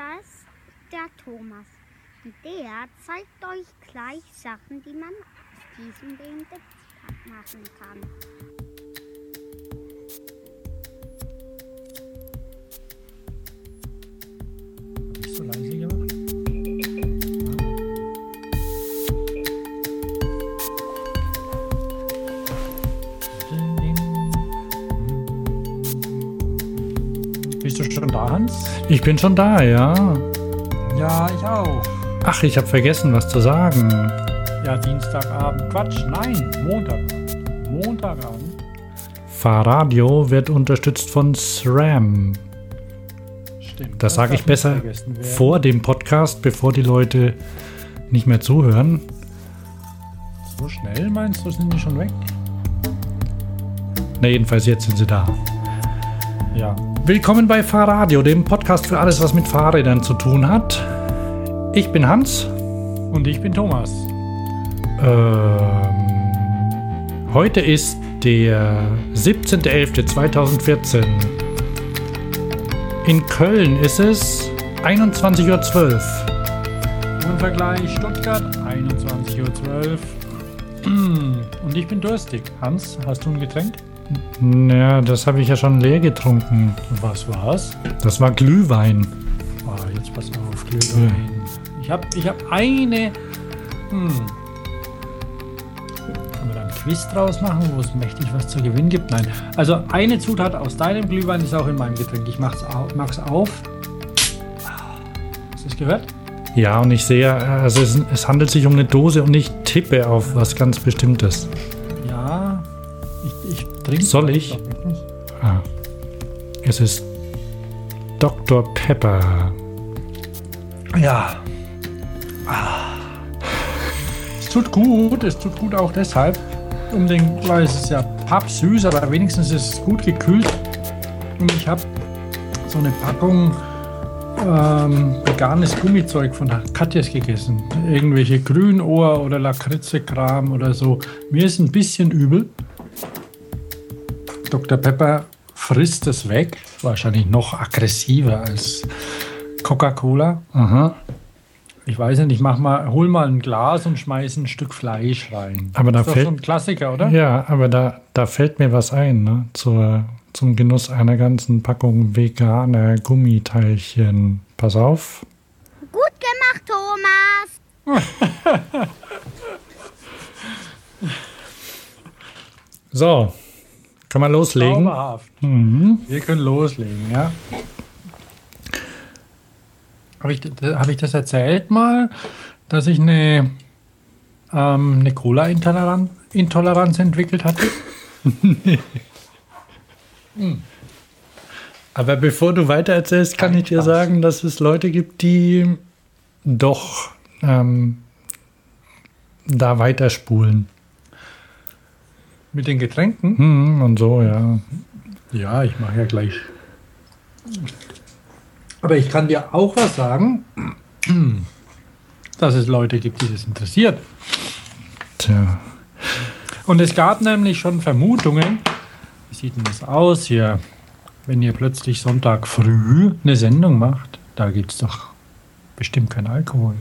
da ist der Thomas. Und der zeigt euch gleich Sachen, die man aus diesem Benediktspark machen kann. Da, Hans? Ich bin schon da, ja. Ja, ich auch. Ach, ich habe vergessen, was zu sagen. Ja, Dienstagabend. Quatsch, nein, Montag. Montagabend. Fahrradio wird unterstützt von SRAM. Stimmt. Das sage ich besser vor dem Podcast, bevor die Leute nicht mehr zuhören. So schnell meinst du, sind die schon weg? Na, jedenfalls jetzt sind sie da. Ja. Willkommen bei Fahrradio, dem Podcast für alles, was mit Fahrrädern zu tun hat. Ich bin Hans. Und ich bin Thomas. Ähm, heute ist der 17.11.2014. In Köln ist es 21.12 Uhr. Vergleich Stuttgart, 21.12 Uhr. Und ich bin durstig. Hans, hast du ein Getränk? Ja, das habe ich ja schon leer getrunken. Was war's? Das war Glühwein. Ah, jetzt pass auf, Glühwein. Ich habe ich hab eine. Hm. Kann man da ein Quiz draus machen, wo es mächtig was zu gewinnen gibt? Nein. Also eine Zutat aus deinem Glühwein ist auch in meinem Getränk. Ich mach's auf. Mach's auf. Hast du es gehört? Ja, und ich sehe, also es, es handelt sich um eine Dose und ich tippe auf was ganz Bestimmtes. Ja. Ich, ich trinke. Soll ich? Ah. Es ist Dr. Pepper. Ja. Ah. Es tut gut, es tut gut auch deshalb. Um den, weil es ist ja pappsüß, aber wenigstens ist es gut gekühlt. Und ich habe so eine Packung ähm, veganes Gummizeug von der Katjes gegessen. Irgendwelche Grünohr oder Lakritze-Kram oder so. Mir ist ein bisschen übel. Dr. Pepper frisst es weg. Wahrscheinlich noch aggressiver als Coca-Cola. Aha. Ich weiß nicht, ich mach mal, hol mal ein Glas und schmeiß ein Stück Fleisch rein. Aber da ist doch fällt- so ein Klassiker, oder? Ja, aber da, da fällt mir was ein, ne? Zur, zum Genuss einer ganzen Packung veganer Gummiteilchen. Pass auf. Gut gemacht, Thomas. So, kann man loslegen? Zauberhaft. Mhm. Wir können loslegen, ja. Habe ich, hab ich das erzählt mal, dass ich eine, ähm, eine Cola-Intoleranz Intoleranz entwickelt hatte? Aber bevor du weiter erzählst, kann ich dir Spaß. sagen, dass es Leute gibt, die doch ähm, da weiterspulen. Mit den Getränken? Hm, und so, ja. Ja, ich mache ja gleich. Aber ich kann dir auch was sagen, dass es Leute gibt, die das interessiert. Tja. Und es gab nämlich schon Vermutungen, wie sieht denn das aus hier, wenn ihr plötzlich Sonntag früh eine Sendung macht, da gibt es doch bestimmt keinen Alkohol.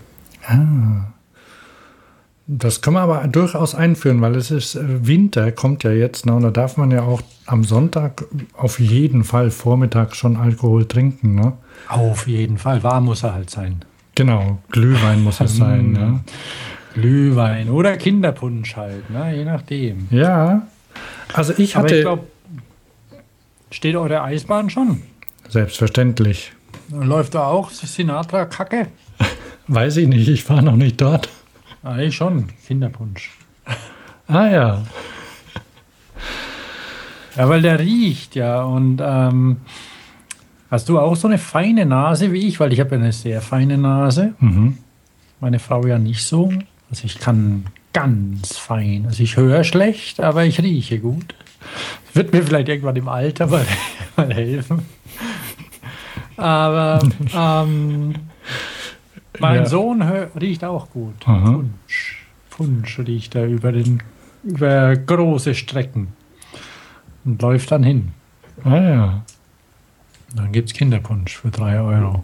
Das kann man aber durchaus einführen, weil es ist äh, Winter, kommt ja jetzt, ne, und da darf man ja auch am Sonntag auf jeden Fall Vormittag schon Alkohol trinken. Ne? Auf jeden Fall, warm muss er halt sein. Genau, Glühwein muss es sein. Ne? Glühwein oder Kinderpunsch halt, ne? je nachdem. Ja, also ich Aber hatte, ich glaube, steht eure Eisbahn schon? selbstverständlich, Läuft da auch Sinatra-Kacke? weiß ich nicht, ich war noch nicht dort. Eigentlich schon, Kinderpunsch. Ah ja, Ja, weil der riecht, ja. Und ähm, hast du auch so eine feine Nase wie ich? Weil ich habe ja eine sehr feine Nase. mhm. Meine Frau ja nicht so. Also ich kann ganz fein. Also ich höre schlecht, aber ich rieche gut. Wird mir vielleicht irgendwann im Alter mal, mal helfen. Aber ähm, mein Ja. Sohn riecht auch gut. Aha. Punsch. Punsch riecht er über, den, über große Strecken. Und läuft dann hin. ah ja. Dann gibt es Kinderpunsch für 3 Euro.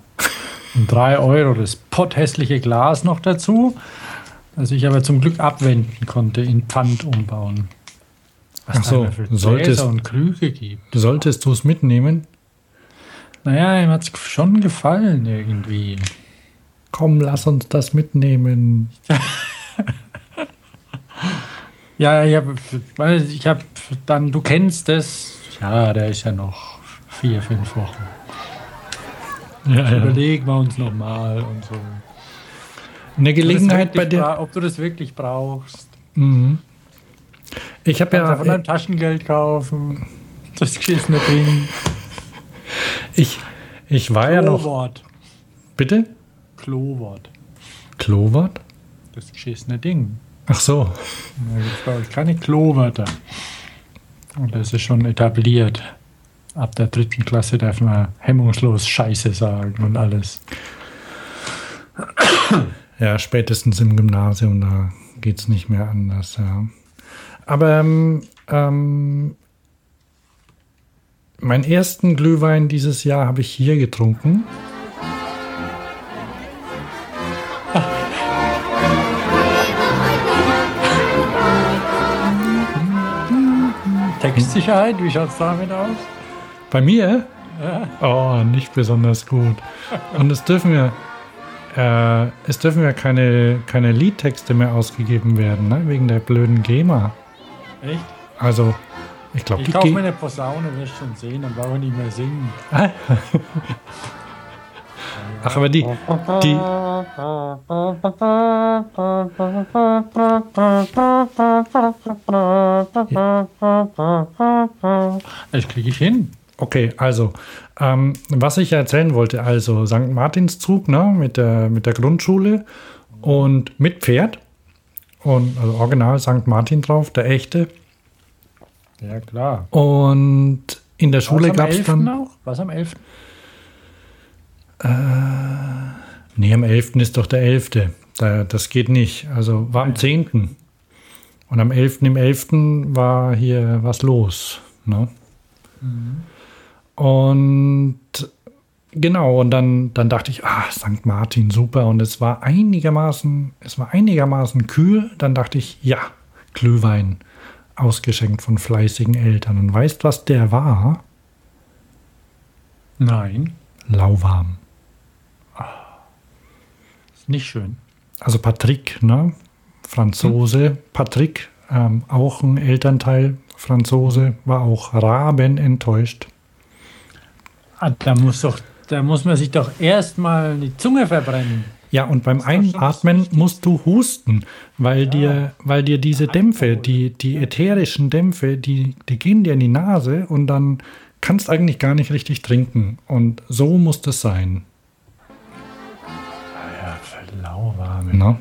Und 3 Euro das potthässliche Glas noch dazu, das ich aber zum Glück abwenden konnte, in Pfand umbauen. Was Ach so, für solltest- und Krüge gibt. Solltest du es mitnehmen? Naja, ihm hat es schon gefallen irgendwie. Komm, lass uns das mitnehmen. Ja, ich habe, weil ich habe dann, du kennst es. Ja, der ist ja noch vier, fünf Wochen. Ja, Überlegen wir uns nochmal und so. Eine Gelegenheit bei bra- Ob du das wirklich brauchst. Mhm. Ich habe du von ja. deinem Taschengeld kaufen. Das geschissene Ding. Ich, ich war ja noch. Klowort. Bitte? Klowort. Klowart? Das geschissene Ding. Ach so. Da gibt es bei euch keine Klowörter. Und das ist schon etabliert. Ab der dritten Klasse darf man hemmungslos Scheiße sagen und alles. Ja, spätestens im Gymnasium, da geht es nicht mehr anders, ja. Aber ähm, ähm, meinen ersten Glühwein dieses Jahr habe ich hier getrunken. Textsicherheit, wie schaut es damit aus? Bei mir? Ja. Oh, nicht besonders gut. Und es dürfen ja, äh, es dürfen ja keine, keine Liedtexte mehr ausgegeben werden, ne? wegen der blöden GEMA. Echt? Also, ich glaube, Ich kaufe mir eine Posaune, wirst schon sehen, dann brauche ich nicht mehr singen. Ach, aber die, die, Das kriege ich hin. Okay, also, ähm, was ich erzählen wollte, also St. Martinszug ne, mit, der, mit der Grundschule und mit Pferd und also original St. Martin drauf, der echte. Ja, klar. Und in der Schule am gab es 11. dann. auch? Was am 11.? Nee, am 11. ist doch der 11. Da, das geht nicht. Also war am 10. Und am 11. im 11. war hier was los. Ne? Und genau, und dann, dann dachte ich, ah, St. Martin, super. Und es war einigermaßen, es war einigermaßen kühl. Dann dachte ich, ja, Glühwein, ausgeschenkt von fleißigen Eltern. Und weißt, was der war? Nein, Lauwarm. Nicht schön. Also Patrick, ne? Franzose. Patrick, ähm, auch ein Elternteil, Franzose, war auch raben enttäuscht. Ah, da muss doch, da muss man sich doch erstmal die Zunge verbrennen. Ja, und beim Einatmen musst du husten, weil, dir, weil dir diese Dämpfe, die, die ätherischen Dämpfe, die, die gehen dir in die Nase und dann kannst eigentlich gar nicht richtig trinken. Und so muss das sein. Ja, lauwarme. No.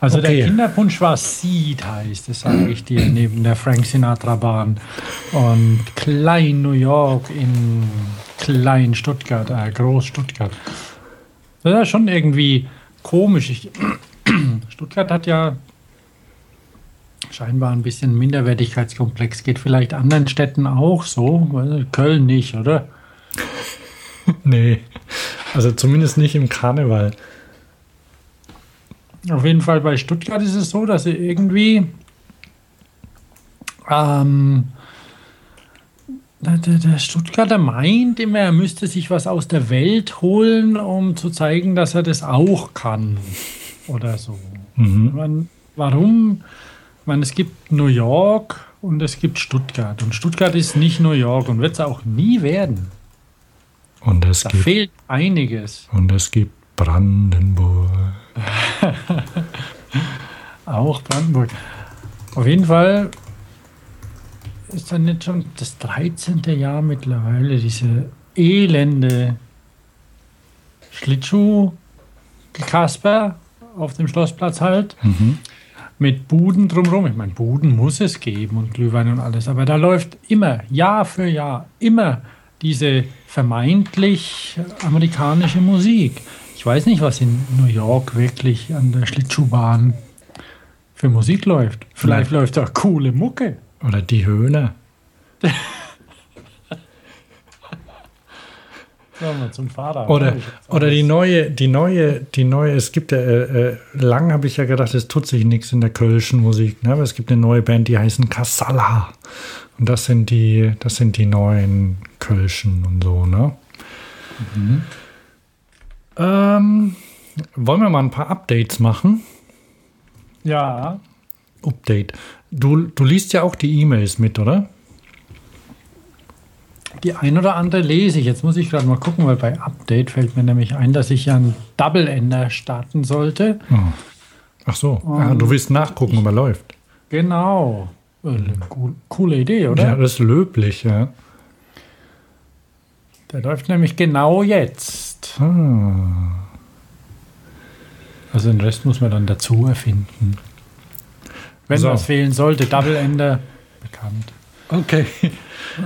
Also Okay. der Kinderpunsch war Seed heißt, das sage ich dir, neben der Frank Sinatra Bahn. Und Klein New York in Klein Stuttgart, äh, Groß Stuttgart. Das ist schon irgendwie komisch. Ich, Stuttgart hat ja scheinbar ein bisschen Minderwertigkeitskomplex. Geht vielleicht anderen Städten auch so. Köln nicht, oder? Nee, also zumindest nicht im Karneval. Auf jeden Fall bei Stuttgart ist es so, dass sie irgendwie ähm, der, der, Stuttgarter meint immer, er müsste sich was aus der Welt holen, um zu zeigen, dass er das auch kann. Oder so. Mhm. Man, warum? Meine, es gibt New York und es gibt Stuttgart. Und Stuttgart ist nicht New York und wird es auch nie werden. Und es Da gibt, fehlt einiges. und es gibt Brandenburg. Auch Brandenburg. Auf jeden Fall ist dann nicht schon das 13. Jahr mittlerweile diese elende Schlittschuh-Kasper auf dem Schlossplatz halt. Mhm. Mit Buden drumherum. Ich meine, Buden muss es geben und Glühwein und alles. Aber da läuft immer, Jahr für Jahr, immer diese vermeintlich amerikanische Musik. Ich weiß nicht, was in New York wirklich an der Schlittschuhbahn für Musik läuft. Vielleicht läuft da coole Mucke. Oder die wir zum Vater. Oder, oder die neue, die neue, die neue, es gibt ja, äh, äh, lang habe ich ja gedacht, es tut sich nichts in der kölschen Musik, ne? aber es gibt eine neue Band, die heißen Kassala. Und das sind die, das sind die neuen Kölschen und so, ne? Mhm. Ähm, wollen wir mal ein paar Updates machen? Ja. Update. Du, du liest ja auch die E-Mails mit, oder? Die ein oder andere lese ich. Jetzt muss ich gerade mal gucken, weil bei Update fällt mir nämlich ein, dass ich ja einen Double-Ender starten sollte. Oh. Ach so, ah, du willst nachgucken, ob er läuft. Genau. Äh, coole Idee, oder? Ja, das ist löblich, ja. Der läuft nämlich genau jetzt. Ah. Also den Rest muss man dann dazu erfinden. Wenn so. was fehlen sollte, Double Ender, bekannt. Okay.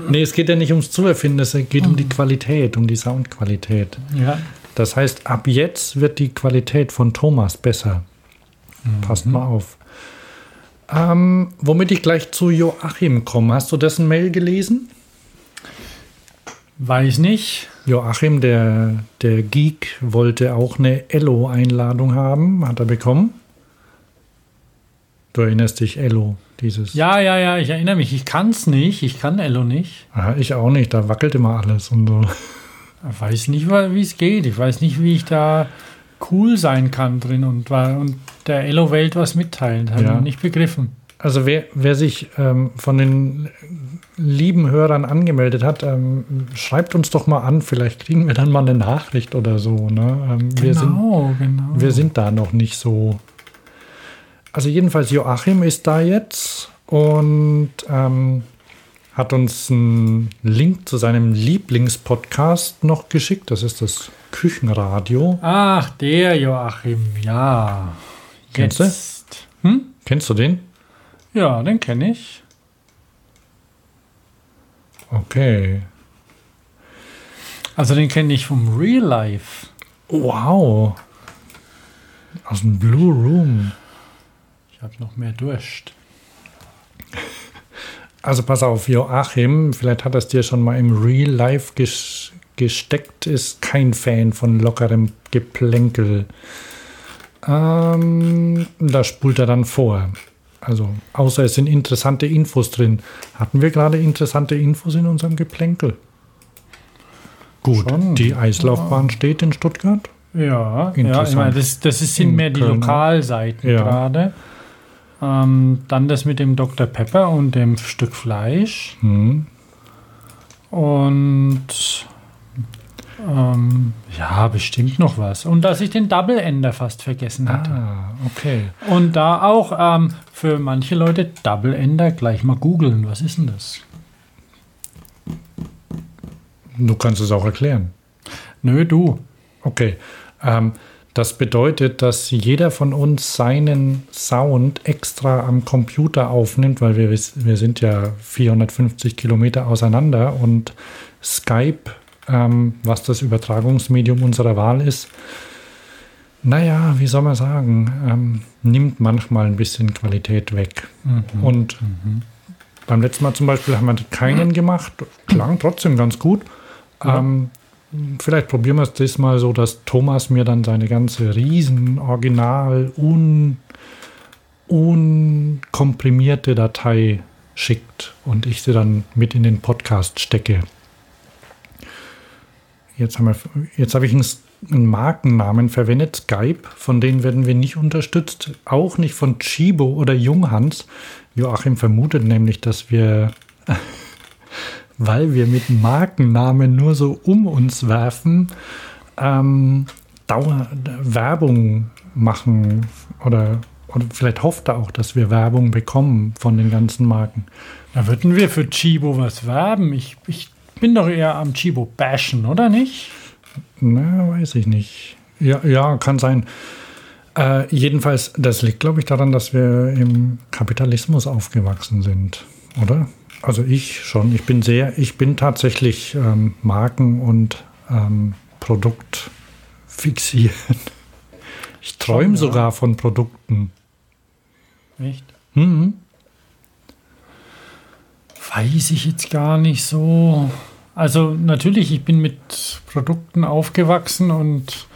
Nee, es geht ja nicht ums Zuerfinden, es geht um die Qualität, um die Soundqualität. Ja. Das heißt, ab jetzt wird die Qualität von Thomas besser. Mhm. Passt mal auf. Ähm, womit ich gleich zu Joachim komme. Hast du dessen Mail gelesen? Weiß nicht. Joachim, der, der Geek, wollte auch eine Ello-Einladung haben. Hat er bekommen? Du erinnerst dich, Ello, dieses. Ja, ja, ja, ich erinnere mich. Ich kann es nicht. Ich kann Ello nicht. Ja, ich auch nicht. Da wackelt immer alles und so. Ich weiß nicht, wie es geht. Ich weiß nicht, wie ich da cool sein kann drin und, und der Ello-Welt was mitteilen. Habe ja. ich nicht begriffen. Also wer, wer sich ähm, von den lieben Hörern angemeldet hat, ähm, schreibt uns doch mal an. Vielleicht kriegen wir dann mal eine Nachricht oder so. Ne? Ähm, genau, wir sind, genau. Wir sind da noch nicht so also jedenfalls Joachim ist da jetzt und ähm, hat uns einen Link zu seinem Lieblingspodcast noch geschickt. Das ist das Küchenradio. Ach, der Joachim, ja. Kennst jetzt. du? Hm? Kennst du den? Ja, den kenne ich. Okay. Also den kenne ich vom Real Life. Wow. Aus dem Blue Room. Ich habe noch mehr Durst. Also pass auf, Joachim, vielleicht hat das dir schon mal im Real Life ges gesteckt, ist kein Fan von lockerem Geplänkel. Ähm, da spult er dann vor. Also, außer es sind interessante Infos drin. Hatten wir gerade interessante Infos in unserem Geplänkel? Gut, Schon. die Eislaufbahn ja. steht in Stuttgart. Ja, ja ich meine, das, das sind mehr die Lokalseiten ja. gerade. Ähm, dann das mit dem Dr. Pepper und dem Stück Fleisch. Mhm. Und ähm, ja, bestimmt noch was. Und dass ich den Double Ender fast vergessen hatte. Ah, okay. Und da auch ähm, für manche Leute Double Ender gleich mal googeln. Was ist denn das? Du kannst es auch erklären. Nö, du. Okay. Ähm, das bedeutet, dass jeder von uns seinen Sound extra am Computer aufnimmt, weil wir, wir sind ja 450 Kilometer auseinander und Skype, ähm, was das Übertragungsmedium unserer Wahl ist, naja, wie soll man sagen, ähm, nimmt manchmal ein bisschen Qualität weg. Mhm. Und mhm. beim letzten Mal zum Beispiel haben wir keinen gemacht, klang trotzdem ganz gut. Ja. Ähm, vielleicht probieren wir es diesmal so, dass Thomas mir dann seine ganze riesen Original un, unkomprimierte Datei schickt und ich sie dann mit in den Podcast stecke. Jetzt, haben wir, jetzt habe ich einen, Markennamen verwendet, Skype, von denen werden wir nicht unterstützt, auch nicht von Chibo oder Junghans. Joachim vermutet nämlich, dass wir weil wir mit Markennamen nur so um uns werfen, ähm, Dauer, Werbung machen oder, oder vielleicht hofft er auch, dass wir Werbung bekommen von den ganzen Marken. Da würden wir für Chibo was werben. Ich, ich bin doch eher am Chibo bashen, oder nicht? Na, weiß ich nicht. Ja, ja kann sein. Äh, jedenfalls, das liegt, glaube ich, daran, dass wir im Kapitalismus aufgewachsen sind, oder? Also ich schon. Ich bin sehr, ich bin tatsächlich ähm, Marken- und ähm, Produkt fixiert. Ich träume ja. sogar von Produkten. Echt? Mhm. Weiß ich jetzt gar nicht so. Also natürlich, ich bin mit Produkten aufgewachsen und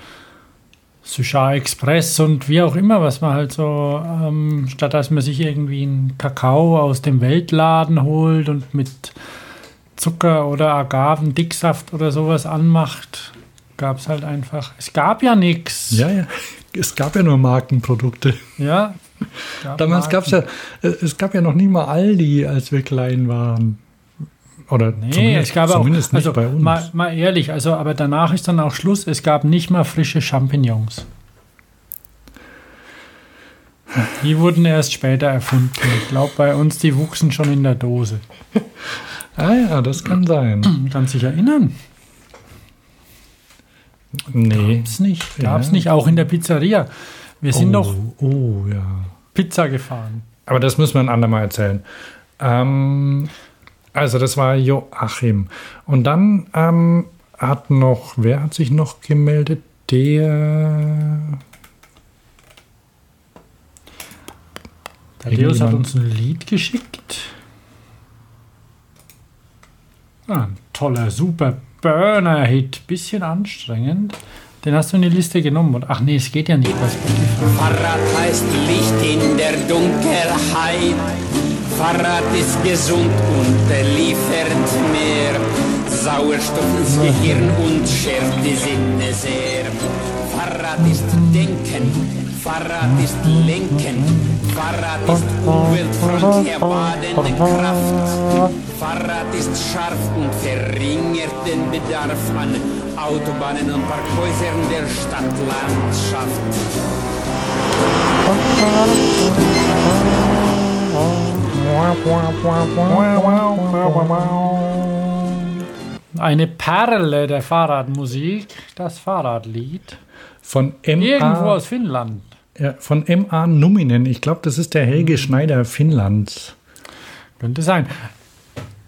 Sushar Express und wie auch immer, was man halt so, ähm, statt dass man sich irgendwie einen Kakao aus dem Weltladen holt und mit Zucker oder Agavendicksaft oder sowas anmacht, gab es halt einfach. Es gab ja nichts. Ja, ja. Es gab ja nur Markenprodukte. Ja. Damals gab es ja, äh, es gab ja noch nie mal Aldi, als wir klein waren. Oder nee, es gab zumindest auch, nicht also bei uns. Mal, mal ehrlich, also aber danach ist dann auch Schluss. Es gab nicht mal frische Champignons. Die wurden erst später erfunden. Ich glaube, bei uns, die wuchsen schon in der Dose. ah ja, das kann sein. Kannst dich erinnern? Nee. Gab's nicht. Gab's ja. nicht, auch in der Pizzeria. Wir sind oh, doch oh, ja. Pizza gefahren. Aber das müssen wir ein andermal erzählen. Ähm, also das war Joachim. Und dann ähm, hat noch, wer hat sich noch gemeldet? Der... Thaddeus hat uns ein Lied geschickt. Ah, ein toller, super Burner-Hit. Bisschen anstrengend. Den hast du in die Liste genommen. ach nee, es geht ja nicht bei Spotify. Fahrrad heißt Licht in der Dunkelheit. Fahrrad ist gesund und liefert mehr Sauerstoff ins Gehirn und schärft die Sinne sehr. Fahrrad ist Fahrrad ist Lenken, Fahrrad ist umweltfreundliche badende Kraft. Fahrrad ist scharf und verringert den Bedarf an Autobahnen und Parkhäusern der Stadtlandschaft. Eine Perle der Fahrradmusik, das Fahrradlied. Von M. Irgendwo aus Finnland. Ja, von M.A. Numinen. Ich glaube, das ist der Helge Schneider Finnlands. Könnte sein.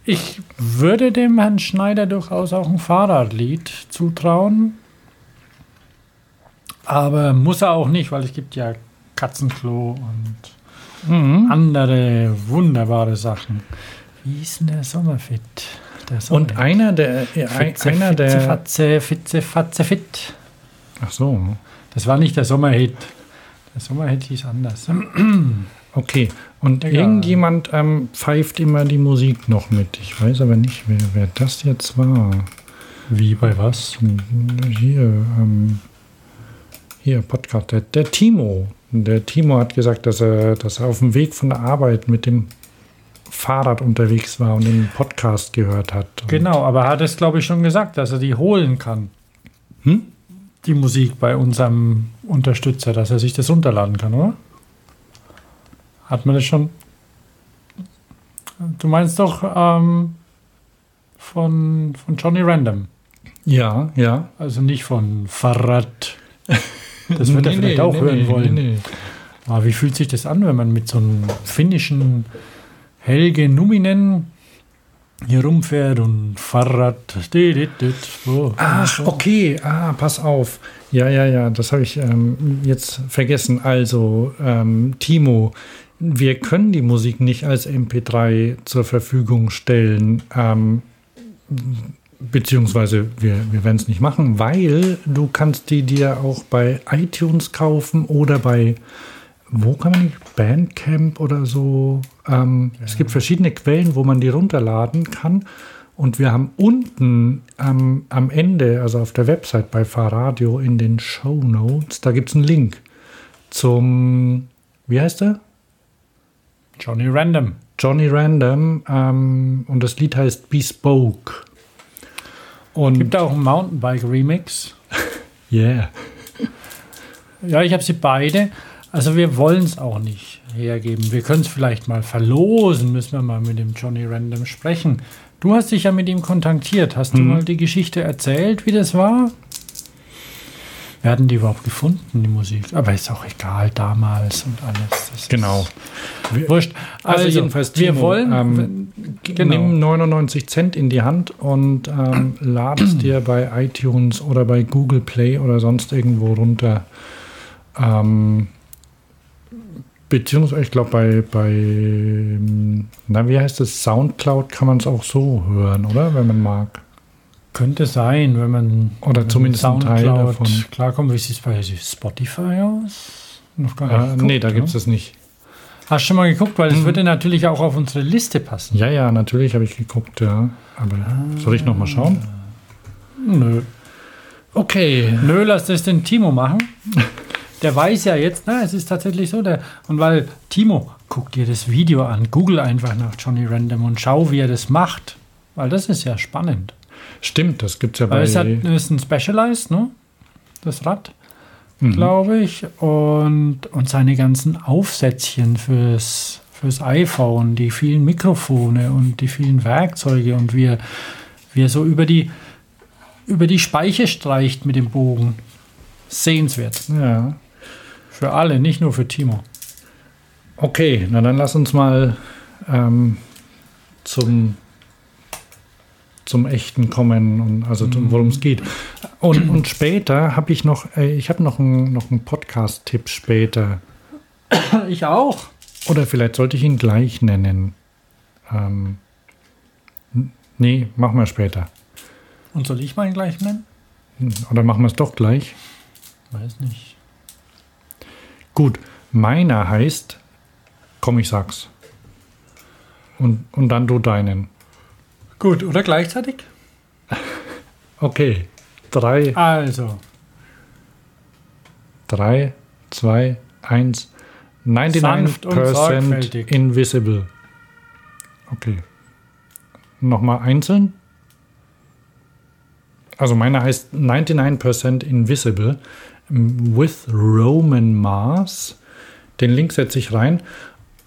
Ich würde dem Herrn Schneider durchaus auch ein Fahrradlied zutrauen. Aber muss er auch nicht, weil es gibt ja Katzenklo und mhm. andere wunderbare Sachen. Wie ist denn der Sommerfit? Der Sommerfit. Und einer der, Fitze, einer Fitze, der Fatze, Fitze, Fatze, Fit. Ach so. Das war nicht der Sommerhit. Der Sommerhit hieß anders. Okay, und Egal. irgendjemand ähm, pfeift immer die Musik noch mit. Ich weiß aber nicht, wer, wer das jetzt war. Wie, bei was? Hier, ähm, hier, Podcast. Der, der, Timo. Der Timo hat gesagt, dass er, dass er auf dem Weg von der Arbeit mit dem Fahrrad unterwegs war und den Podcast gehört hat. Genau, aber er hat es, glaube ich, schon gesagt, dass er die holen kann. Hm? Die Musik bei unserem Unterstützer, dass er sich das runterladen kann, oder? Hat man das schon? Du meinst doch ähm, von, von Johnny Random. Ja, ja. Also nicht von Fahrrad. Das wird nee, er vielleicht nee, auch nee, hören wollen. Aber wie fühlt sich das an, wenn man mit so einem finnischen Helge Numinen hier rumfährt und Fahrrad. Oh, Ach, okay. Ah, pass auf. Ja, ja, ja, das habe ich ähm, jetzt vergessen. Also, ähm, Timo, wir können die Musik nicht als MP3 zur Verfügung stellen, ähm, beziehungsweise wir, wir werden es nicht machen, weil du kannst die dir auch bei iTunes kaufen oder bei, wo kann man die, Bandcamp oder so. Ähm, ja. Es gibt verschiedene Quellen, wo man die runterladen kann. Und wir haben unten ähm, am Ende, also auf der Website bei Fahrradio in den Show Notes, da gibt es einen Link zum, wie heißt der? Johnny Random. Johnny Random ähm, und das Lied heißt Bespoke. Und gibt auch einen Mountainbike-Remix. yeah. Ja, ich habe sie beide. Also wir wollen es auch nicht hergeben. Wir können es vielleicht mal verlosen, müssen wir mal mit dem Johnny Random sprechen. Du hast dich ja mit ihm kontaktiert. Hast mhm. du mal die Geschichte erzählt, wie das war? werden die überhaupt gefunden, die Musik? Aber ist auch egal, damals und alles. Das genau. Wurscht. Also, also jedenfalls, Timo, wir wollen, ähm, genau. nimm 99 Cent in die Hand und ähm, lad es dir bei iTunes oder bei Google Play oder sonst irgendwo runter. Ähm, beziehungsweise, ich glaube, bei, bei, na, wie heißt es, Soundcloud kann man es auch so hören, oder? Wenn man mag. Könnte sein, wenn man Oder wenn zumindest ein Teil Soundcloud davon. klarkommt. Wie sieht es bei Spotify aus? Noch gar Äh, nicht nee, da geguckt, gibt es ne? es nicht. Hast du schon mal geguckt? Weil es Mhm. würde natürlich auch auf unsere Liste passen. Ja, ja, natürlich habe ich geguckt, ja. Aber soll ich noch mal schauen? Nö. Okay. Nö, lass das den Timo machen. Der weiß ja jetzt, na, es ist tatsächlich so. Der, und weil, Timo, guck dir das Video an, google einfach nach Johnny Random und schau, wie er das macht. Weil das ist ja spannend. Stimmt, das gibt es ja Weil bei. es hat, ist ein Specialized, ne? Das Rad, Mhm. glaube ich. Und, und seine ganzen Aufsätzchen fürs, fürs iPhone, die vielen Mikrofone und die vielen Werkzeuge und wie er, wie er so über die, über die Speiche streicht mit dem Bogen. Sehenswert. Ja. Für alle, nicht nur für Timo. Okay, na dann lass uns mal ähm, zum, zum Echten kommen und also zum- worum es geht. Und, und später habe ich noch, äh, ich habe noch einen noch einen Podcast-Tipp später. Ich auch. Oder vielleicht sollte ich ihn gleich nennen. Ähm, nee, machen wir später. Und soll ich meinen gleich nennen? Oder machen wir es doch gleich? Weiß nicht. Gut, meiner heißt, komm, ich sag's. Und, und dann du deinen. Gut, oder gleichzeitig? Okay, drei, Also, drei, zwei, eins. Sanft und 99% sorgfältig. invisible. Okay. Nochmal einzeln. Also meiner heißt 99% invisible with Roman Mars. Den Link setze ich rein.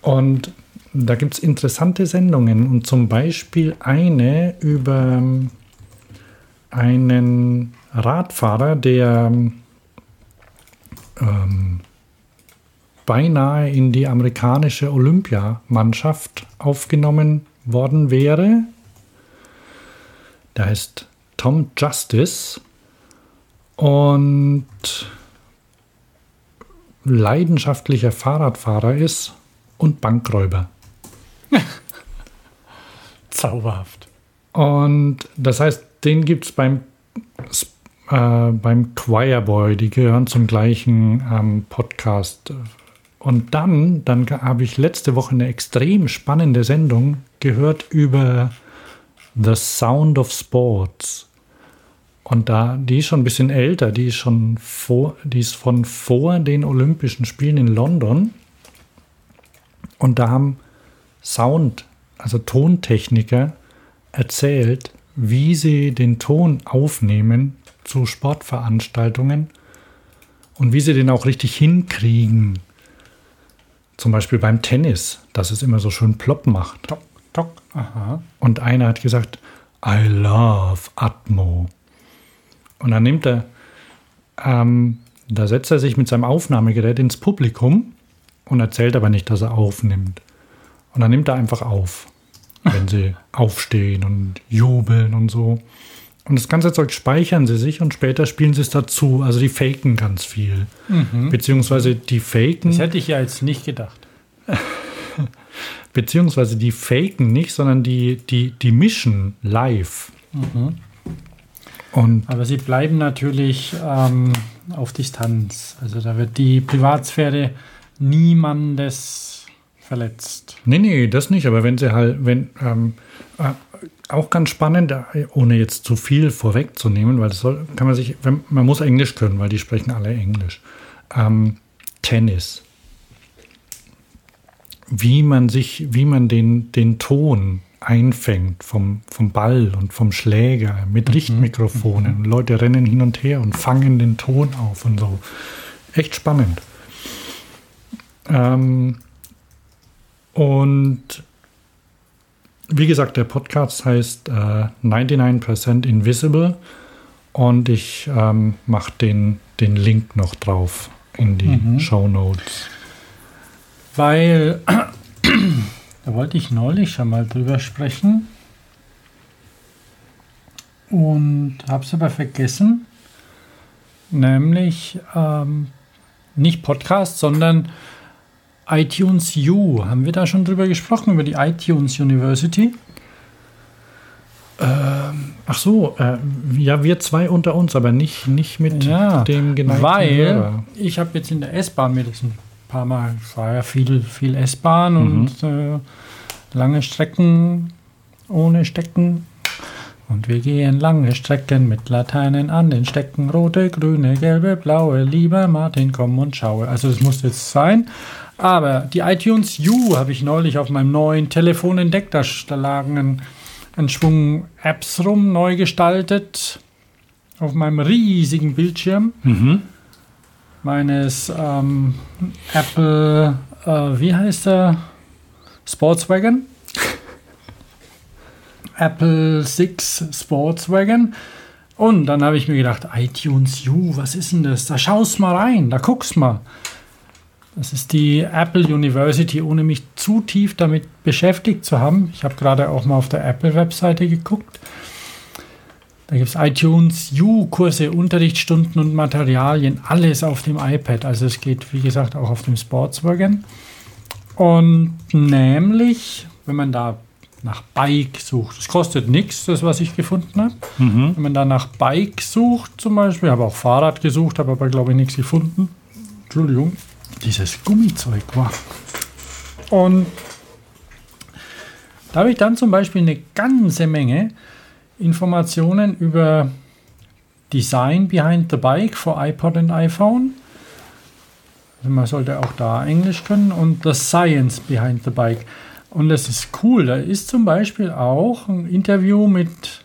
Und da gibt es interessante Sendungen. Und zum Beispiel eine über einen Radfahrer, der ähm, beinahe in die amerikanische Olympiamannschaft aufgenommen worden wäre. Der heißt Tom Justice und leidenschaftlicher Fahrradfahrer ist und Bankräuber. zauberhaft. Und das heißt, den gibt es beim, äh, beim Choirboy, die gehören zum gleichen ähm, Podcast. Und dann, dann habe ich letzte Woche eine extrem spannende Sendung gehört über The Sound of Sports. Und da, die ist schon ein bisschen älter, die ist schon vor, die ist von vor den Olympischen Spielen in London. Und da haben Sound, also Tontechniker, erzählt, wie sie den Ton aufnehmen zu Sportveranstaltungen und wie sie den auch richtig hinkriegen. Zum Beispiel beim Tennis, dass es immer so schön plopp macht. Tock, tock. Aha. Und einer hat gesagt, I love Atmo. Und dann nimmt er, ähm, da setzt er sich mit seinem Aufnahmegerät ins Publikum und erzählt aber nicht, dass er aufnimmt. Und dann nimmt er einfach auf, wenn sie aufstehen und jubeln und so. Und das ganze Zeug speichern sie sich und später spielen sie es dazu. Also die faken ganz viel. Beziehungsweise die faken. Das hätte ich ja jetzt nicht gedacht. Beziehungsweise die faken nicht, sondern die, die, die mischen live. Und Aber sie bleiben natürlich ähm, auf Distanz. Also da wird die Privatsphäre niemandes verletzt. nee, nee, das nicht. Aber wenn sie halt, wenn, ähm, äh, auch ganz spannend, äh, ohne jetzt zu viel vorwegzunehmen, weil das soll, kann man sich, wenn, man muss Englisch können, weil die sprechen alle Englisch. Ähm, Tennis. Wie man sich, wie man den, den Ton einfängt vom, vom Ball und vom Schläger mit Richtmikrofonen. Leute rennen hin und her und fangen den Ton auf und so. Echt spannend. Ähm, und wie gesagt, der Podcast heißt äh, 99% Invisible und ich ähm, mache den, den Link noch drauf in die Show Notes. Weil, da wollte ich neulich schon mal drüber sprechen und habe es aber vergessen. Nämlich ähm, nicht Podcast, sondern iTunes U. Haben wir da schon drüber gesprochen, über die iTunes University? Ach so, äh, ja, wir zwei unter uns, aber nicht, nicht mit Ja, dem geneigten Weil Hörer. ich habe jetzt in der S-Bahn mir das ein paar Mal, ich war ja viel, viel S-Bahn und äh, lange Strecken ohne Stecken. Und wir gehen lange Strecken mit Laternen an den Stecken. Rote, grüne, gelbe, blaue. Lieber Martin, komm und schaue. Also das muss jetzt sein. Aber die iTunes U habe ich neulich auf meinem neuen Telefon entdeckt. Da, lagen ein, ein Schwung Apps rum, neu gestaltet. Auf meinem riesigen Bildschirm meines ähm, Apple, äh, wie heißt der? Sportswagen. Apple 6 Sportswagen. Und dann habe ich mir gedacht, iTunes U, was ist denn das? Da schaust mal rein, da guckst mal. Das ist die Apple University, ohne mich zu tief damit beschäftigt zu haben. Ich habe gerade auch mal auf der Apple-Webseite geguckt. Da gibt es iTunes U, Kurse, Unterrichtsstunden und Materialien, alles auf dem iPad. Also es geht, wie gesagt, auch auf dem Sportswagen. Und nämlich, wenn man da nach Bike sucht, es kostet nichts, das, was ich gefunden habe. Wenn man da nach Bike sucht, zum Beispiel, habe auch Fahrrad gesucht, habe aber, glaube ich, nichts gefunden. Entschuldigung, dieses Gummizeug war. Und da habe ich dann zum Beispiel eine ganze Menge Informationen über Design behind the bike for iPod und iPhone. Also man sollte auch da Englisch können und das Science behind the bike. Und das ist cool. Da ist zum Beispiel auch ein Interview mit,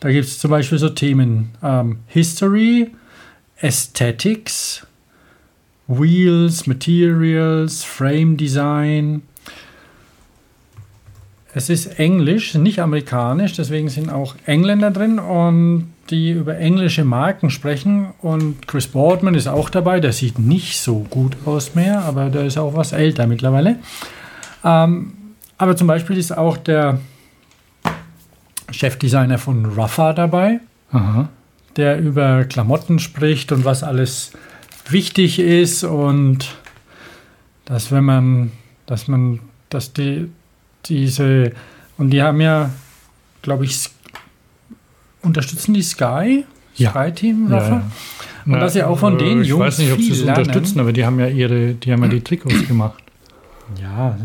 da gibt es zum Beispiel so Themen ähm, History, Aesthetics, Wheels, Materials, Frame Design. Es ist Englisch, nicht amerikanisch, deswegen sind auch Engländer drin und die über englische Marken sprechen. Und Chris Boardman ist auch dabei, der sieht nicht so gut aus mehr, aber der ist auch was älter mittlerweile. Ähm, aber zum Beispiel ist auch der Chefdesigner von Ruffer dabei, Aha. der über Klamotten spricht und was alles wichtig ist und dass wenn man, dass man, dass die diese und die haben ja, glaube ich, unterstützen die Sky, Ja. Sky Team Ja, ja. Und dass sie auch von den ich Jungs weiß nicht, ob sie es lernen. unterstützen, aber die haben ja ihre, die haben ja die Trikots gemacht. Ja,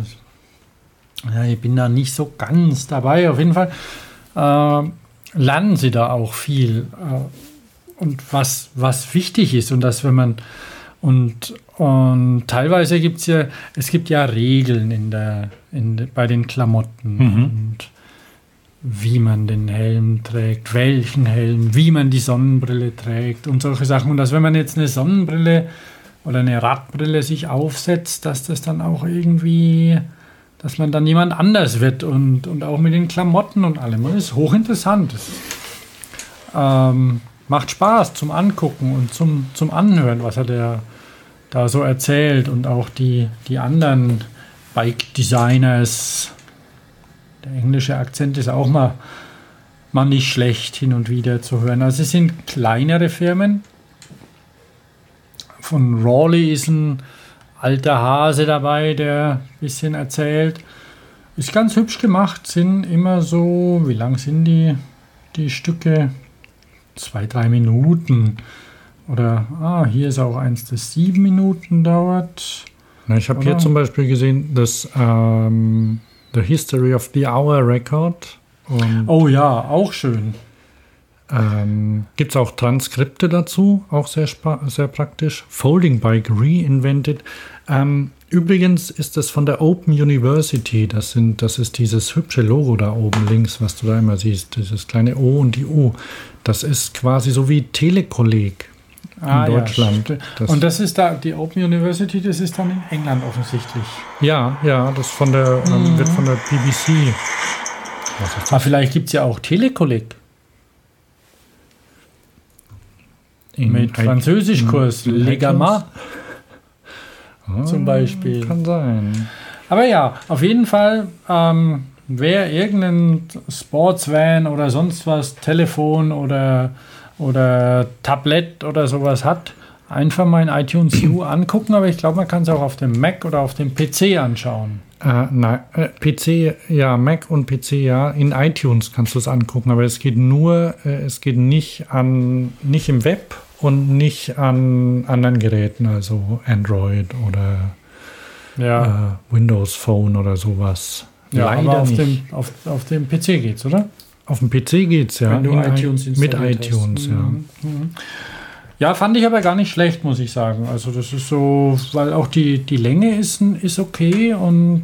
das, ja, ich bin da nicht so ganz dabei. Auf jeden Fall äh, lernen sie da auch viel. Äh, und was, was wichtig ist und dass wenn man und, und teilweise gibt es ja, es gibt ja Regeln in der, in bei den Klamotten Mhm. und wie man den Helm trägt, welchen Helm, wie man die Sonnenbrille trägt und solche Sachen. Und dass wenn man jetzt eine Sonnenbrille oder eine Radbrille sich aufsetzt, dass das dann auch irgendwie, dass man dann jemand anders wird und, und auch mit den Klamotten und allem. Das ist hochinteressant. Das ähm, macht Spaß zum Angucken und zum, zum Anhören, was er der, da so erzählt und auch die, die anderen Bike-Designers. Der englische Akzent ist auch mal, mal nicht schlecht hin und wieder zu hören. Also es sind kleinere Firmen. Von Rawley ist ein alter Hase dabei, der ein bisschen erzählt. Ist ganz hübsch gemacht, sind immer so, wie lang sind die, die Stücke? Zwei, drei Minuten. Oder, ah, hier ist auch eins, das sieben Minuten dauert. Na, ich habe hier zum Beispiel gesehen, dass ähm, The History of the Hour Record Oh ja, auch schön. ähm, gibt es auch Transkripte dazu, auch sehr, sehr praktisch. Folding Bike Reinvented. Ähm, übrigens ist das von der Open University. Das, sind, das ist dieses hübsche Logo da oben links, was du da immer siehst. Dieses kleine O und die U. Das ist quasi so wie Telekolleg Ah, ja, Deutschland. stimmt. das, Und das ist da, die Open University, das ist dann in England offensichtlich. ja, ja, das von der, ähm, wird von der BBC. Aber vielleicht gibt es ja auch Telekolleg in mit Französischkurs, in Legama Ah, zum Beispiel. Kann sein. Aber ja, auf jeden Fall, ähm, wer irgendein Sportsvan oder sonst was, Telefon oder, oder Tablet oder sowas hat, einfach mal in iTunes U angucken. Aber ich glaube, man kann es auch auf dem Mac oder auf dem PC anschauen. Äh, nein, äh, PC, ja, Mac und PC, ja. In iTunes kannst du es angucken, aber es geht nur, äh, es geht nicht an, nicht im Web und nicht an anderen Geräten, also Android oder Ja, äh, Windows Phone oder sowas. ja Leider aber auf nicht. dem, auf, auf dem PC geht's, oder? Auf dem PC geht's ja. Wenn du In iTunes mit installiert hast. iTunes, ja. Mhm, mhm. Ja, fand ich aber gar nicht schlecht, muss ich sagen. Also das ist so, weil auch die, die Länge ist, ist okay und,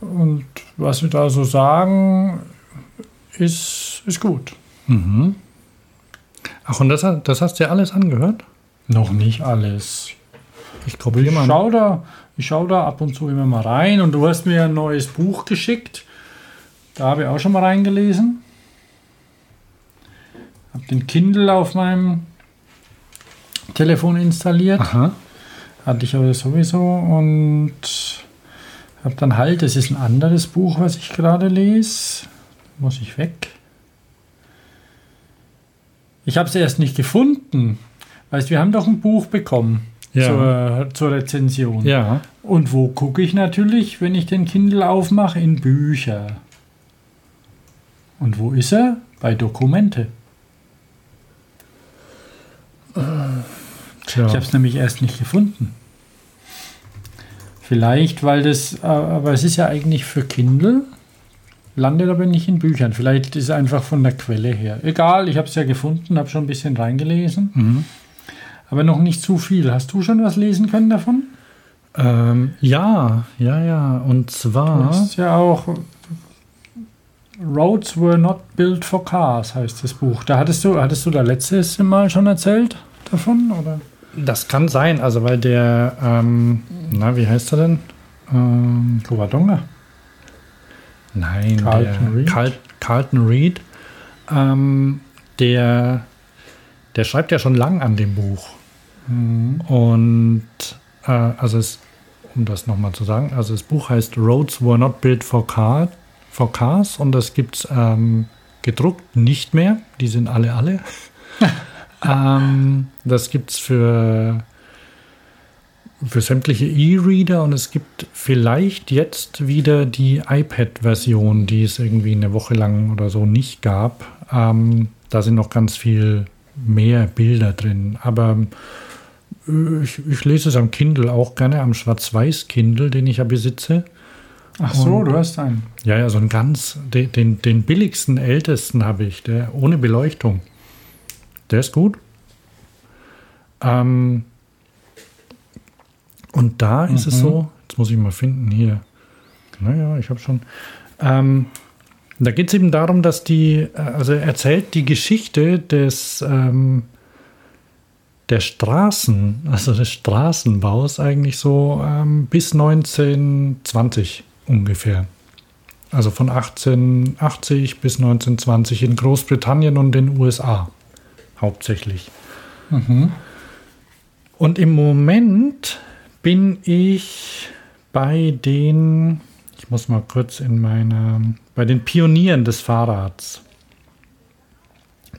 und was wir da so sagen, ist, ist gut. Mhm. Ach, und das, das hast du ja alles angehört? Noch nicht alles. Ich glaube, Ich jemand. schau da, ich schau da ab und zu immer mal rein und du hast mir ein neues Buch geschickt. Da habe ich auch schon mal reingelesen. Hab den Kindle auf meinem Telefon installiert. Aha. Hatte ich aber sowieso und habe dann halt, das ist ein anderes Buch, was ich gerade lese. Muss ich weg. Ich habe es erst nicht gefunden. Weißt, wir haben doch ein Buch bekommen Ja. zur, zur Rezension. Ja. Und wo gucke ich natürlich, wenn ich den Kindle aufmache? In Bücher. Und wo ist er? Bei Dokumente. Tja. Ich habe es nämlich erst nicht gefunden. Vielleicht, weil das, äh, aber es ist ja eigentlich für Kindle, landet aber nicht in Büchern. Vielleicht ist es einfach von der Quelle her. Egal, ich habe es ja gefunden, habe schon ein bisschen reingelesen, Mhm. aber noch nicht zu viel. Hast du schon was lesen können davon? Ähm, ja, ja, ja. Und zwar. hast ja auch Roads were not built for cars, heißt das Buch. Da hattest du, hattest du da letztes Mal schon erzählt davon? Oder? Das kann sein, also weil der, ähm, na, wie heißt er denn? Ähm, Covadonga. nein, Carlton der, Reed? Carl, Carlton Reed, ähm, der, der schreibt ja schon lang an dem Buch. Mhm. Und äh, also es, um das nochmal zu sagen, also das Buch heißt Roads Were Not Built for, car, for Cars und das gibt es ähm, gedruckt nicht mehr. Die sind alle alle. ähm, das gibt es für, für sämtliche E-Reader und es gibt vielleicht jetzt wieder die iPad-Version, die es irgendwie eine Woche lang oder so nicht gab. Ähm, da sind noch ganz viel mehr Bilder drin. Aber äh, ich, ich lese es am Kindle auch gerne, am Schwarz-Weiß-Kindle, den ich ja besitze. Ach so, Und- du hast einen. Ja, ja, so einen ganz, den, den, den billigsten, ältesten habe ich, der ohne Beleuchtung. Der ist gut. Ähm, und da ist es Mhm. so, jetzt muss ich mal finden hier. Naja, ich habe schon. Ähm, da geht es eben darum, dass die, äh, also er erzählt die Geschichte des, ähm, der Straßen, also des Straßenbaus eigentlich so ähm, bis 1920 ungefähr. Also von 1880 bis 1920 in Großbritannien und den USA hauptsächlich. Mhm. Und im Moment bin ich bei den, ich muss mal kurz in meiner, bei den Pionieren des Fahrrads.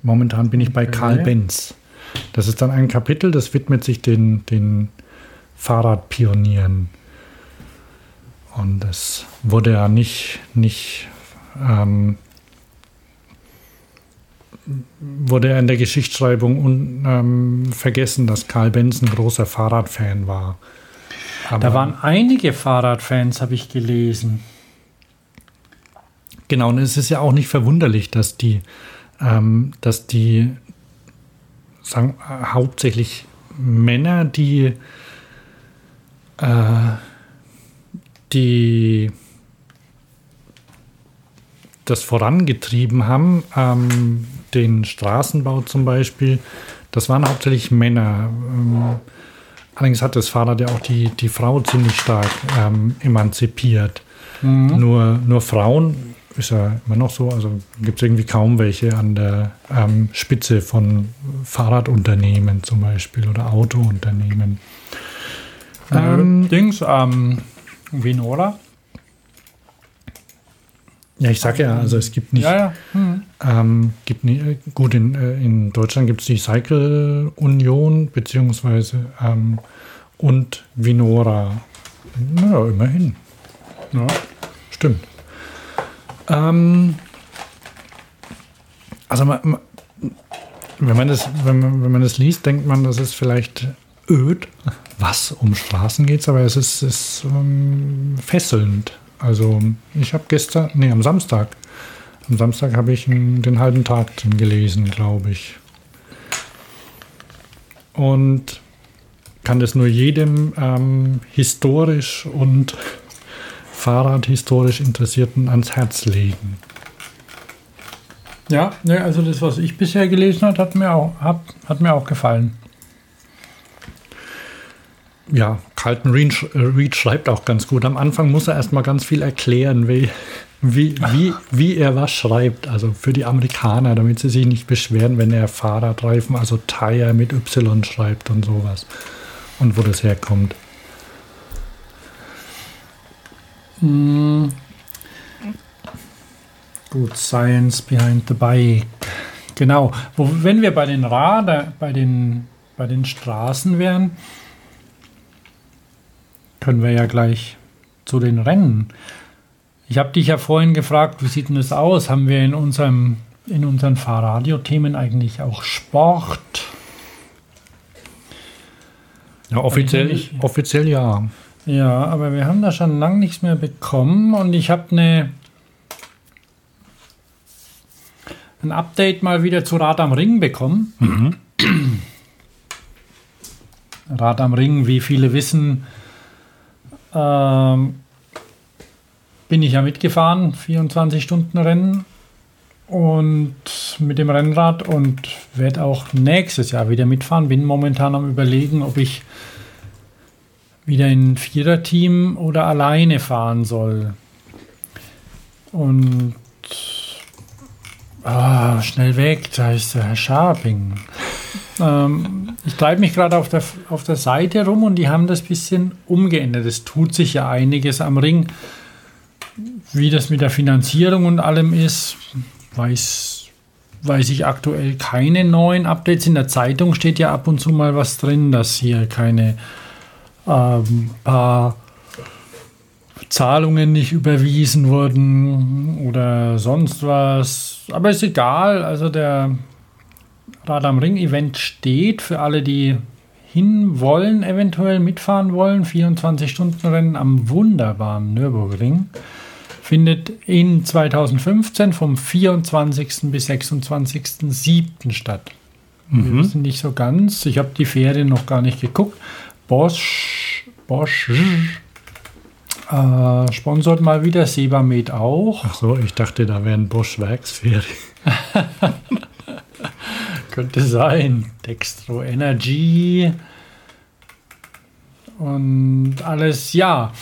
Momentan bin ich bei Okay. Karl Benz. Das ist dann ein Kapitel, das widmet sich den, den Fahrradpionieren. Und es wurde ja nicht, nicht ähm, wurde ja in der Geschichtsschreibung un, ähm, vergessen, dass Karl Benz ein großer Fahrradfan war. Aber Da waren einige Fahrradfans, habe ich gelesen. Genau, und es ist ja auch nicht verwunderlich, dass die, ähm, dass die sagen, äh, hauptsächlich Männer, die, äh, die das vorangetrieben haben, ähm, den Straßenbau zum Beispiel, das waren hauptsächlich Männer. Ähm, allerdings hat das Fahrrad ja auch die, die Frau ziemlich stark ähm, emanzipiert. Nur, nur Frauen ist ja immer noch so, also gibt es irgendwie kaum welche an der ähm, Spitze von Fahrradunternehmen zum Beispiel oder Autounternehmen. Ähm, Dings, ähm, Vinora. Ja, ich sage ja, also es gibt nicht, Ja, ja. Mhm. ähm, gibt nie, äh, gut, in, äh, in Deutschland gibt es die Cycle Union beziehungsweise ähm, und Vinora. Naja, immerhin. Ja, stimmt. Ähm, also man, man, wenn, man das, wenn, man, wenn man das liest, denkt man, das ist vielleicht öd, was um Straßen geht, aber es ist, ist ähm, fesselnd. Also ich habe gestern, nee, am Samstag, am Samstag habe ich den halben Tag gelesen, glaube ich. Und kann das nur jedem ähm, historisch und Fahrradhistorisch Interessierten ans Herz legen. Ja, ne, also das, was ich bisher gelesen habe, hat mir auch, hat, hat mir auch gefallen. Ja, Carlton Reed, Reed schreibt auch ganz gut. Am Anfang muss er erstmal ganz viel erklären, wie, wie, wie, wie er was schreibt. Also für die Amerikaner, damit sie sich nicht beschweren, wenn er Fahrradreifen, also Tire mit Y schreibt und sowas. Und wo das herkommt. Hm. Gut, Science behind the bike. Genau. Wo, wenn wir bei den Radar, bei den, bei den Straßen wären, können wir ja gleich zu den Rennen. Ich habe dich ja vorhin gefragt, wie sieht denn das aus? Haben wir in unserem in unseren Fahrradio-Themen eigentlich auch Sport? Ja, offiziell, offiziell ja. Ja, aber wir haben da schon lange nichts mehr bekommen und ich habe eine ein Update mal wieder zu Rad am Ring bekommen. Mhm. Rad am Ring, wie viele wissen, ähm, bin ich ja mitgefahren, 24 Stunden Rennen und mit dem Rennrad und werde auch nächstes Jahr wieder mitfahren. Bin momentan am überlegen, ob ich wieder in Viererteam oder alleine fahren soll. Und ah, schnell weg, da ist der Herr Scharping. Ähm, ich treibe mich gerade auf der, auf der Seite rum und die haben das bisschen umgeändert. Es tut sich ja einiges am Ring. Wie das mit der Finanzierung und allem ist, weiß, weiß ich aktuell keine neuen Updates. In der Zeitung steht ja ab und zu mal was drin, dass hier keine ähm, paar Zahlungen nicht überwiesen wurden oder sonst was. Aber ist egal. Also der Rad am Ring Event steht für alle, die hin wollen, eventuell mitfahren wollen. 24 Stunden Rennen am wunderbaren Nürburgring findet in 2015 vom 24. bis 26.07. statt. Mhm. Wir wissen nicht so ganz. Ich habe die Ferien noch gar nicht geguckt. Bosch, Bosch äh, sponsort mal wieder, Sebamed auch. Ach so, ich dachte, da wären Bosch Werksferien. Könnte sein. Dextro Energy und alles, ja.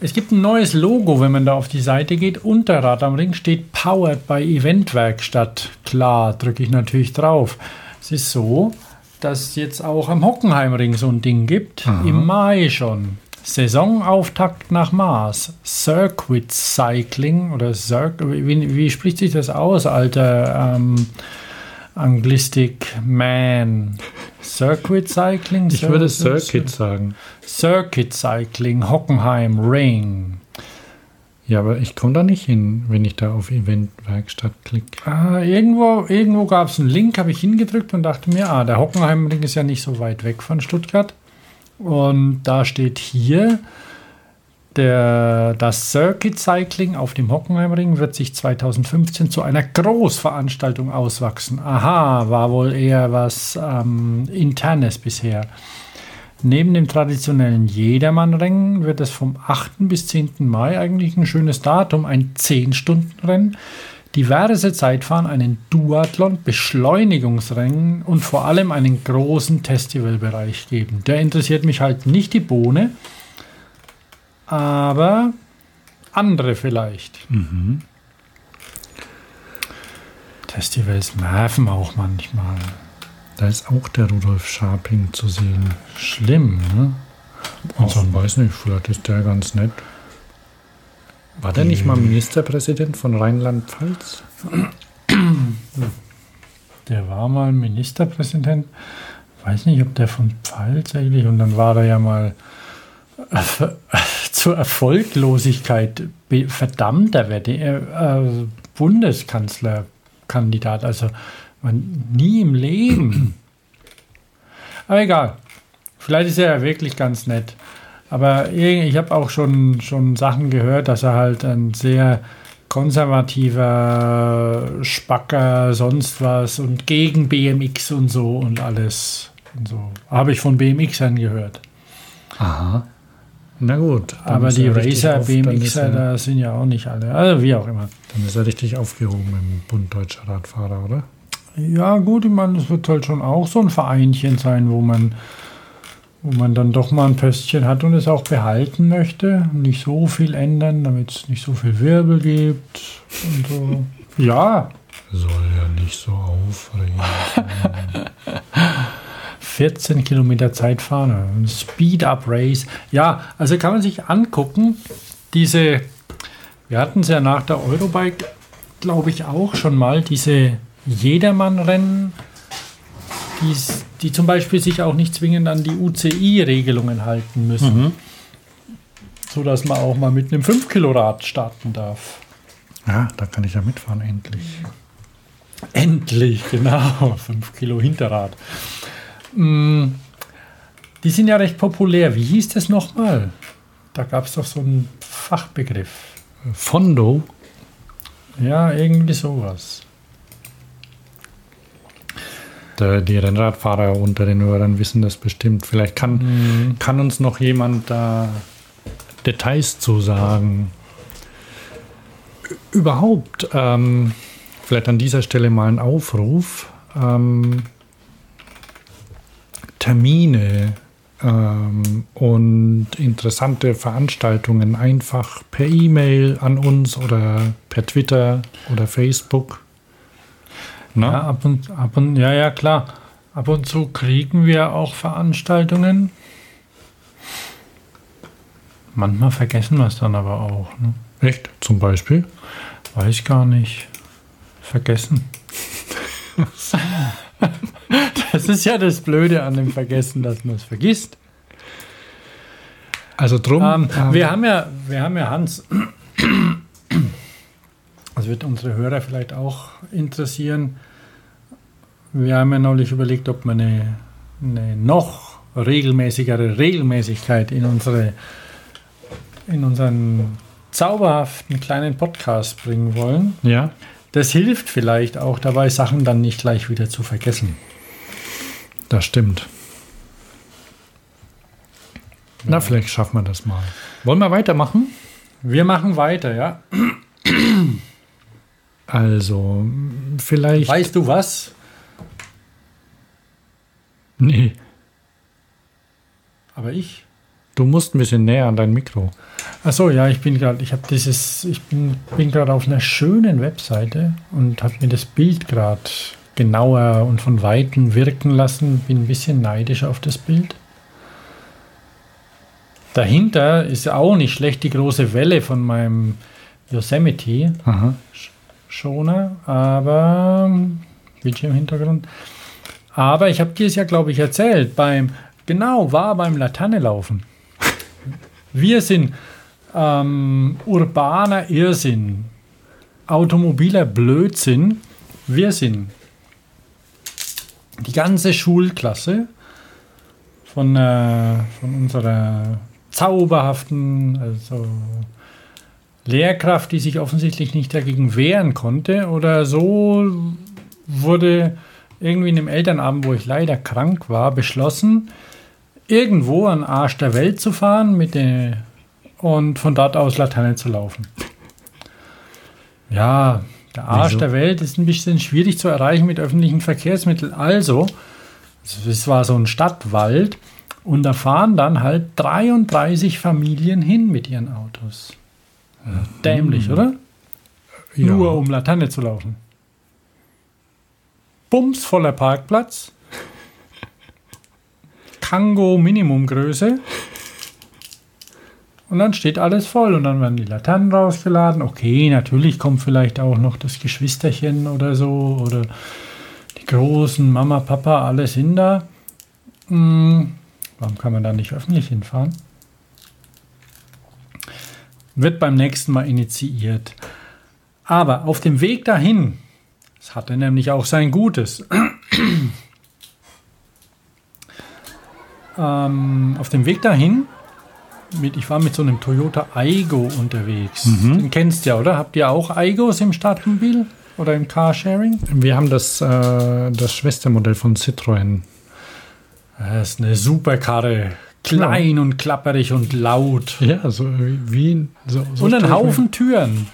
Es gibt ein neues Logo, wenn man da auf die Seite geht. Unter Rad am Ring steht Powered by Eventwerkstatt. Klar, drücke ich natürlich drauf. Es ist so, dass es jetzt auch am Hockenheimring so ein Ding gibt. Aha. Im Mai schon. Saisonauftakt nach Mars. Circuit Cycling oder Cir wie, wie, spricht sich das aus, alter ähm, Anglistik Man? Circuit Cycling? Ich würde Circuit sagen. Circuit Cycling, Hockenheim Ring. Ja, aber ich komme da nicht hin, wenn ich da auf Eventwerkstatt klicke. Ah, irgendwo irgendwo gab es einen Link, habe ich hingedrückt und dachte mir, ah, der Hockenheimring ist ja nicht so weit weg von Stuttgart. Und da steht hier, der, das Circuit Cycling auf dem Hockenheimring wird sich 2015 zu einer Großveranstaltung auswachsen. Aha, war wohl eher was ähm, Internes bisher. Neben dem traditionellen Jedermannrennen wird es vom 8. bis 10. Mai eigentlich ein schönes Datum, ein 10-Stunden-Rennen, diverse Zeitfahren, einen Duathlon, Beschleunigungsrennen und vor allem einen großen Festivalbereich geben. Der interessiert mich halt nicht die Bohne, aber andere vielleicht. Mhm. Festivals nerven auch manchmal. Da ist auch der Rudolf Scharping zu sehen. Schlimm, ne? Also, ich weiß nicht, vielleicht ist der ganz nett. War der nicht mal Ministerpräsident von Rheinland-Pfalz? Der war mal Ministerpräsident. Weiß nicht, ob der von Pfalz eigentlich. Und dann war er ja mal zur Erfolglosigkeit verdammter äh, äh, Bundeskanzlerkandidat. Also man, nie im Leben. Aber egal. Vielleicht ist er ja wirklich ganz nett. Aber ich habe auch schon, schon Sachen gehört, dass er halt ein sehr konservativer Spacker, sonst was und gegen BMX und so und alles. Und so. Habe ich von BMXern gehört. Aha. Na gut. Aber die er Racer, auf- BMXer, er- da sind ja auch nicht alle. Also wie auch immer. Dann ist er richtig aufgehoben im Bund Deutscher Radfahrer, oder? Ja, gut, ich meine, es wird halt schon auch so ein Vereinchen sein, wo man, wo man dann doch mal ein Pöstchen hat und es auch behalten möchte. Nicht so viel ändern, damit es nicht so viel Wirbel gibt und so. Ja, Soll ja nicht so aufregen. 14 Kilometer Zeit fahren. Speed-Up-Race. Ja, also kann man sich angucken, diese, wir hatten es ja nach der Eurobike, glaube ich, auch schon mal, diese Jedermann-Rennen, die zum Beispiel sich auch nicht zwingend an die UCI-Regelungen halten müssen. So dass man auch mal mit einem 5-Kilo-Rad starten darf. Ja, da kann ich ja mitfahren, endlich. Endlich, genau. 5 Kilo Hinterrad. Mm, Die sind ja recht populär. Wie hieß das nochmal? Da gab es doch so einen Fachbegriff. Fondo. Ja, irgendwie sowas. Die Rennradfahrer unter den Hörern wissen das bestimmt. Vielleicht kann, kann uns noch jemand da Details zu sagen. Überhaupt, ähm, vielleicht an dieser Stelle mal ein Aufruf. Ähm, Termine ähm, und interessante Veranstaltungen einfach per E-Mail an uns oder per Twitter oder Facebook. Ja, ab und, ab und, ja, ja, klar. Ab und zu kriegen wir auch Veranstaltungen. Manchmal vergessen wir es dann aber auch. Ne? Echt? Zum Beispiel? Weiß gar nicht. Vergessen. das ist ja das Blöde an dem Vergessen, dass man es vergisst. Also drum. Ähm, ähm, wir, haben ja, wir haben ja Hans. Das wird unsere Hörer vielleicht auch interessieren. Wir haben ja neulich überlegt, ob wir eine, eine noch regelmäßigere Regelmäßigkeit in unsere in unseren zauberhaften kleinen Podcast bringen wollen. ja, Das hilft vielleicht auch dabei, Sachen dann nicht gleich wieder zu vergessen. Das stimmt. Na, vielleicht schaffen wir das mal. Wollen wir weitermachen? Wir machen weiter, ja. Also, vielleicht. Weißt du was? Nee, Aber ich. du musst ein bisschen näher an dein Mikro. Achso, ja, ich bin gerade, ich habe dieses, ich bin, bin gerade auf einer schönen Webseite und habe mir das Bild gerade genauer und von Weitem wirken lassen. Bin ein bisschen neidisch auf das Bild. Dahinter ist auch nicht schlecht die große Welle von meinem Yosemite Aha. Schoner, aber Bildschirmhintergrund. Aber ich habe dir es ja, glaube ich, erzählt. Beim, genau, war beim Laternelaufen. Wir sind ähm, urbaner Irrsinn, automobiler Blödsinn. Wir sind die ganze Schulklasse von, äh, von unserer zauberhaften, also Lehrkraft, die sich offensichtlich nicht dagegen wehren konnte oder so wurde irgendwie in dem Elternabend, wo ich leider krank war, beschlossen, irgendwo an Arsch der Welt zu fahren mit den, und von dort aus Laterne zu laufen. Ja, der Arsch Wieso? der Welt ist ein bisschen schwierig zu erreichen mit öffentlichen Verkehrsmitteln. Also, es war so ein Stadtwald und da fahren dann halt 33 Familien hin mit ihren Autos. Dämlich, oder? Ja. Nur um Laterne zu laufen. Bums voller Parkplatz. Kango Minimumgröße. Und dann steht alles voll und dann werden die Laternen rausgeladen. Okay, natürlich kommt vielleicht auch noch das Geschwisterchen oder so oder die großen Mama, Papa, alle sind da. Hm, warum kann man da nicht öffentlich hinfahren? Wird beim nächsten Mal initiiert. Aber auf dem Weg dahin, es hatte nämlich auch sein Gutes. ähm, auf dem Weg dahin, mit, ich war mit so einem Toyota Aigo unterwegs. Mhm. Den kennst du ja, oder? Habt ihr auch Aigos im Stadtmobil oder im Carsharing? Wir haben das, äh, das Schwestermodell von Citroën. Das ist eine super Karre. Klein und klapperig und laut. Ja, so wie, so, so und ein Haufen Türen.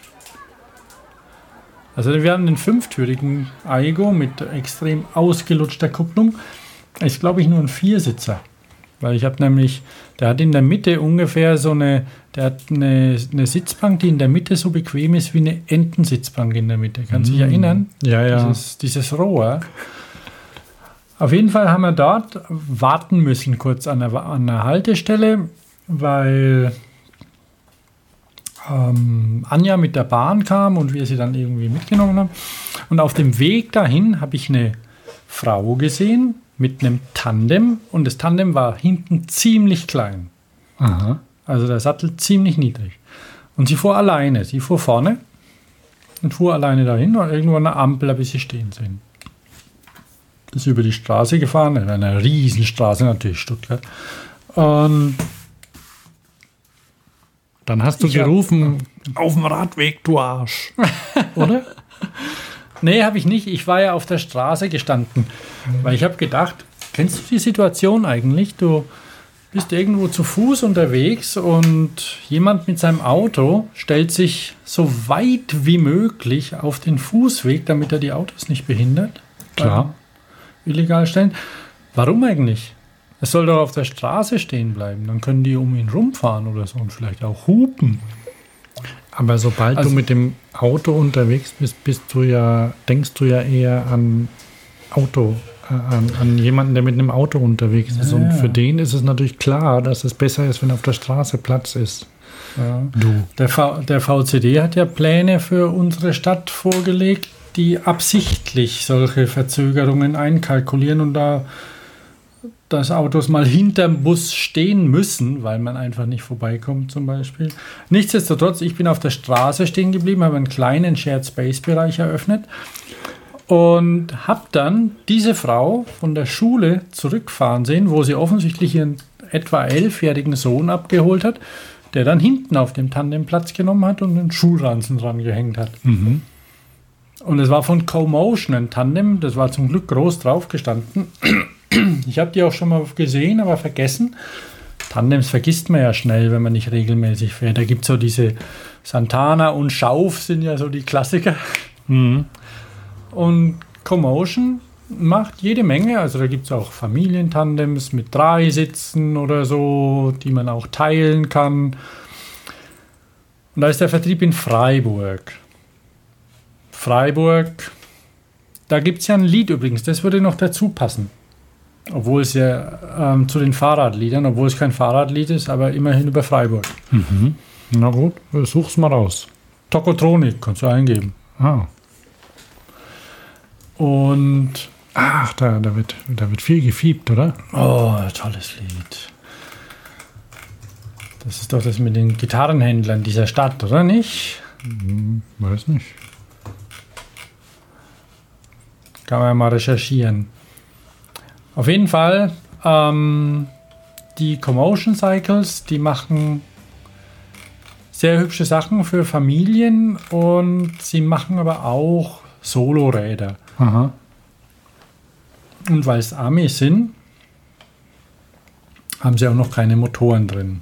Also wir haben einen fünftürigen Aigo mit extrem ausgelutschter Kupplung. Ist, glaube ich, nur ein Viersitzer. Weil ich habe nämlich, der hat in der Mitte ungefähr so eine, der hat eine, eine Sitzbank, die in der Mitte so bequem ist wie eine Entensitzbank in der Mitte. Kannst du dich erinnern? Ja, ja. Dieses, dieses Rohr. Auf jeden Fall haben wir dort warten müssen, kurz an der, an der Haltestelle, weil ähm, Anja mit der Bahn kam und wir sie dann irgendwie mitgenommen haben. Und auf dem Weg dahin habe ich eine Frau gesehen mit einem Tandem und das Tandem war hinten ziemlich klein. Aha. Also der Sattel ziemlich niedrig. Und sie fuhr alleine. Sie fuhr vorne und fuhr alleine dahin und irgendwo an der Ampel habe ich sie stehen sehen. Ist über die Straße gefahren, in einer Riesenstraße natürlich, Stuttgart. Und Dann hast du Ich hab- gerufen, auf dem Radweg, du Arsch. Oder? Nee, habe ich nicht. Ich war ja auf der Straße gestanden, weil ich habe gedacht, kennst du die Situation eigentlich? Du bist irgendwo zu Fuß unterwegs und jemand mit seinem Auto stellt sich so weit wie möglich auf den Fußweg, damit er die Autos nicht behindert. Klar. illegal stellen. Warum eigentlich? Es soll doch auf der Straße stehen bleiben. Dann können die um ihn rumfahren oder so und vielleicht auch hupen. Aber sobald Also- du mit dem Auto unterwegs bist, bist du ja, denkst du ja eher an Auto, äh, an, an jemanden, der mit einem Auto unterwegs ist. Und Ja. für den ist es natürlich klar, dass es besser ist, wenn auf der Straße Platz ist. Du. Der, v der VCD hat ja Pläne für unsere Stadt vorgelegt, die absichtlich solche Verzögerungen einkalkulieren und da dass Autos mal hinterm Bus stehen müssen, weil man einfach nicht vorbeikommt zum Beispiel. Nichtsdestotrotz, ich bin auf der Straße stehen geblieben, habe einen kleinen Shared Space Bereich eröffnet und habe dann diese Frau von der Schule zurückfahren sehen, wo sie offensichtlich ihren etwa elfjährigen Sohn abgeholt hat, der dann hinten auf dem Tandem Platz genommen hat und einen Schulranzen dran gehängt hat. Und es war von CoMotion ein Tandem, das war zum Glück groß drauf gestanden. Ich habe die auch schon mal gesehen, aber vergessen. Tandems vergisst man ja schnell, wenn man nicht regelmäßig fährt. Da gibt es so diese Santana und Schauf sind ja so die Klassiker. Und CoMotion macht jede Menge. Also da gibt es auch Familientandems mit drei Sitzen oder so, die man auch teilen kann. Und da ist der Vertrieb in Freiburg. Freiburg, da gibt es ja ein Lied übrigens, das würde noch dazu passen. Obwohl es ja ähm, zu den Fahrradliedern, obwohl es kein Fahrradlied ist, aber immerhin über Freiburg. Na gut, such's mal raus. Tokotronik kannst du eingeben. Ah. Und Ach, da, da, wird, da wird viel gefiebt, oder? Oh, tolles Lied. Das ist doch das mit den Gitarrenhändlern dieser Stadt, oder nicht? Weiß nicht. Kann man ja mal recherchieren. Auf jeden Fall, ähm, die Commotion Cycles, die machen sehr hübsche Sachen für Familien und sie machen aber auch Soloräder. Aha. Und weil es Amis sind, haben sie auch noch keine Motoren drin.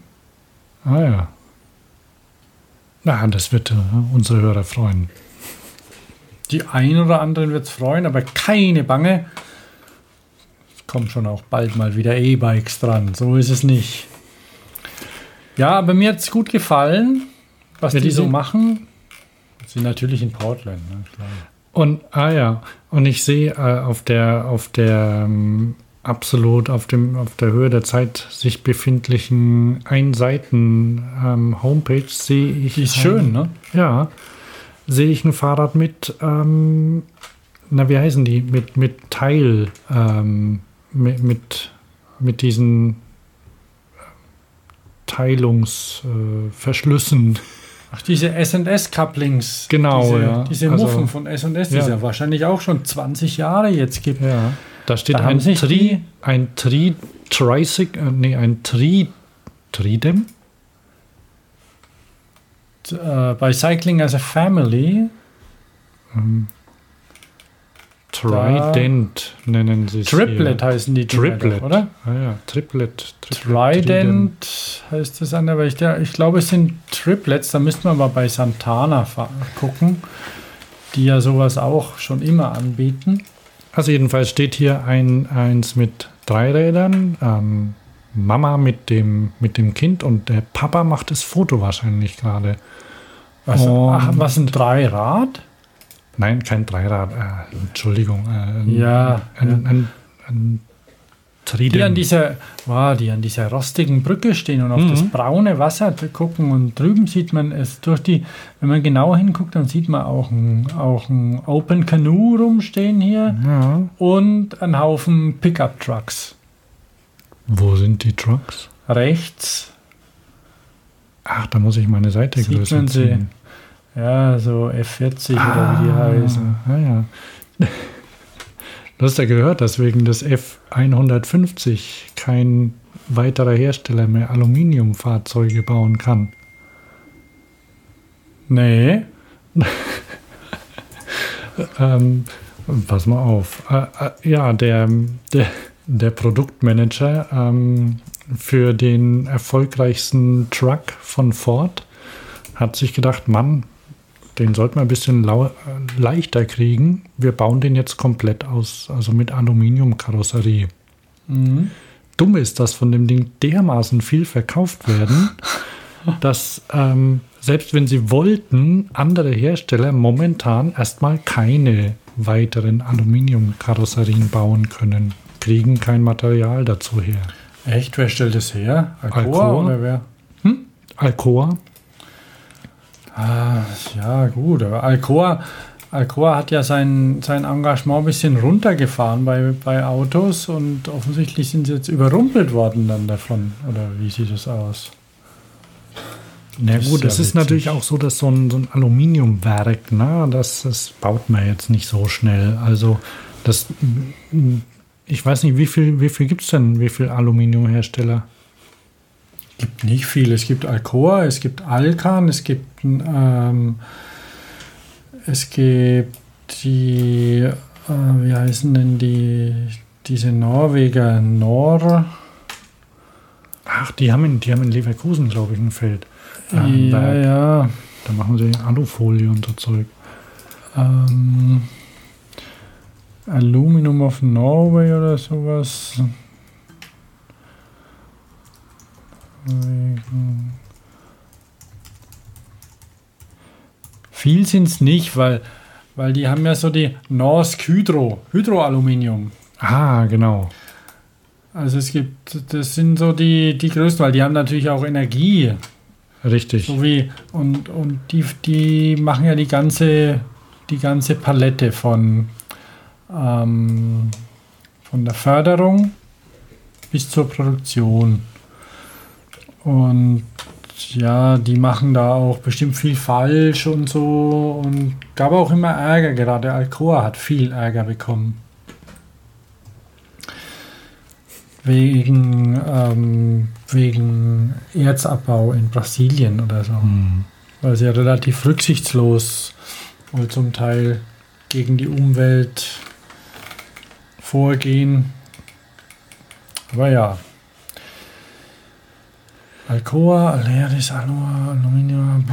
Ah ja. Na, das wird äh, unsere Hörer freuen. Die einen oder anderen wird es freuen, aber keine Bange. Kommen schon auch bald mal wieder E-Bikes dran. So ist es nicht. Ja, aber mir hat es gut gefallen, was Ja, die, die so machen. Sie sind natürlich in Portland. Ne? Klar. Und, ah ja, und ich sehe äh, auf der, auf der ähm, absolut auf, dem, auf der Höhe der Zeit sich befindlichen Einseiten ähm, Homepage sehe ich. Die ist ein- schön, ne? Ja, sehe ich ein Fahrrad mit, ähm, na, wie heißen die? Mit, mit Teil, ähm, mit, mit, mit diesen Teilungsverschlüssen. Äh. Ach, diese S&S-Couplings. Genau, diese, ja. Diese Also- Muffen von S&S, die Ja. es ja wahrscheinlich auch schon 20 Jahre jetzt gibt. Ja. Da steht Da ein Tri, ein Tri, Tricyc, äh, nee, ein Tri, Tridem? Äh, bei Cycling as a Family, Trident nennen sie es. Triplet hier. heißen die Triplet, oder? Ah, ja, Triplet. Triplet Trident heißt das an, aber ich, ich glaube, es sind Triplets. Da müssten wir mal bei Santana gucken, die ja sowas auch schon immer anbieten. Also jedenfalls steht hier ein, eins mit drei Rädern, ähm, Mama mit dem, mit dem Kind und der Papa macht das Foto wahrscheinlich gerade. Was, ach, was ein Dreirad? Nein, kein Dreirad, äh, Entschuldigung. Äh, ein, Ja, Ein, ja. ein, ein Tridem. Die an dieser, wow, die an dieser rostigen Brücke stehen und auf Mhm. das braune Wasser gucken und drüben sieht man es durch die, wenn man genauer hinguckt, dann sieht man auch ein, auch ein Open Canoe rumstehen hier ja. und einen Haufen Pickup Trucks. Wo sind die Trucks? Rechts, Ach, da muss ich meine Seite Sieht größer ziehen. Ja, so F40 oder wie die heißen. Ah, ja. Du hast ja gehört, dass wegen des F150 kein weiterer Hersteller mehr Aluminiumfahrzeuge bauen kann. Nee, Ähm, pass mal auf. Äh, äh, ja, der, der, der Produktmanager ähm, für den erfolgreichsten Truck von Ford hat sich gedacht, Mann, den sollten wir ein bisschen leichter kriegen. Wir bauen den jetzt komplett aus, also mit Aluminiumkarosserie. mhm. Dumm ist, dass von dem Ding dermaßen viel verkauft werden, dass ähm, selbst wenn sie wollten, andere Hersteller momentan erstmal keine weiteren Aluminiumkarosserien bauen können, kriegen kein Material dazu her. echt, wer stellt das her? Alcoa, Alcoa? oder wer? Alcoa, Ah, ja, gut, aber Alcoa, Alcoa hat ja sein, sein Engagement ein bisschen runtergefahren bei, bei Autos und offensichtlich sind sie jetzt überrumpelt worden dann davon. Oder wie sieht es aus? Na ist gut, ja es ist witzig. natürlich auch so, dass so ein, so ein Aluminiumwerk, ne, das, das baut man jetzt nicht so schnell. Also das, ich weiß nicht, wie viel, wie viel gibt es denn, wie viel Aluminiumhersteller? Gibt nicht viel. Es gibt Alcoa, es gibt Alcan, es gibt ähm, es gibt die äh, wie heißen denn die diese Norweger Nor Ach, die haben in, die haben in Leverkusen, glaube ich, ein Feld. ja Ähm, Werk. ja Da machen sie Alufolie und so Zeug. ähm, Aluminum of Norway oder sowas. Viel sind es nicht, weil, weil die haben ja so die Norsk Hydro, Hydroaluminium. Ah, genau. Also es gibt, das sind so die, die größten, weil die haben natürlich auch Energie. Richtig. So wie, und, und die, die machen ja die ganze, die ganze Palette von, ähm, von der Förderung bis zur Produktion. Und ja, die machen da auch bestimmt viel falsch und so und gab auch immer Ärger. Gerade Alcoa hat viel Ärger bekommen. Wegen, ähm, wegen Erzabbau in Brasilien oder so. Hm. Weil sie ja relativ rücksichtslos wohl zum Teil gegen die Umwelt vorgehen. Aber ja. Alcoa, Aleris, Alua, Aluminium.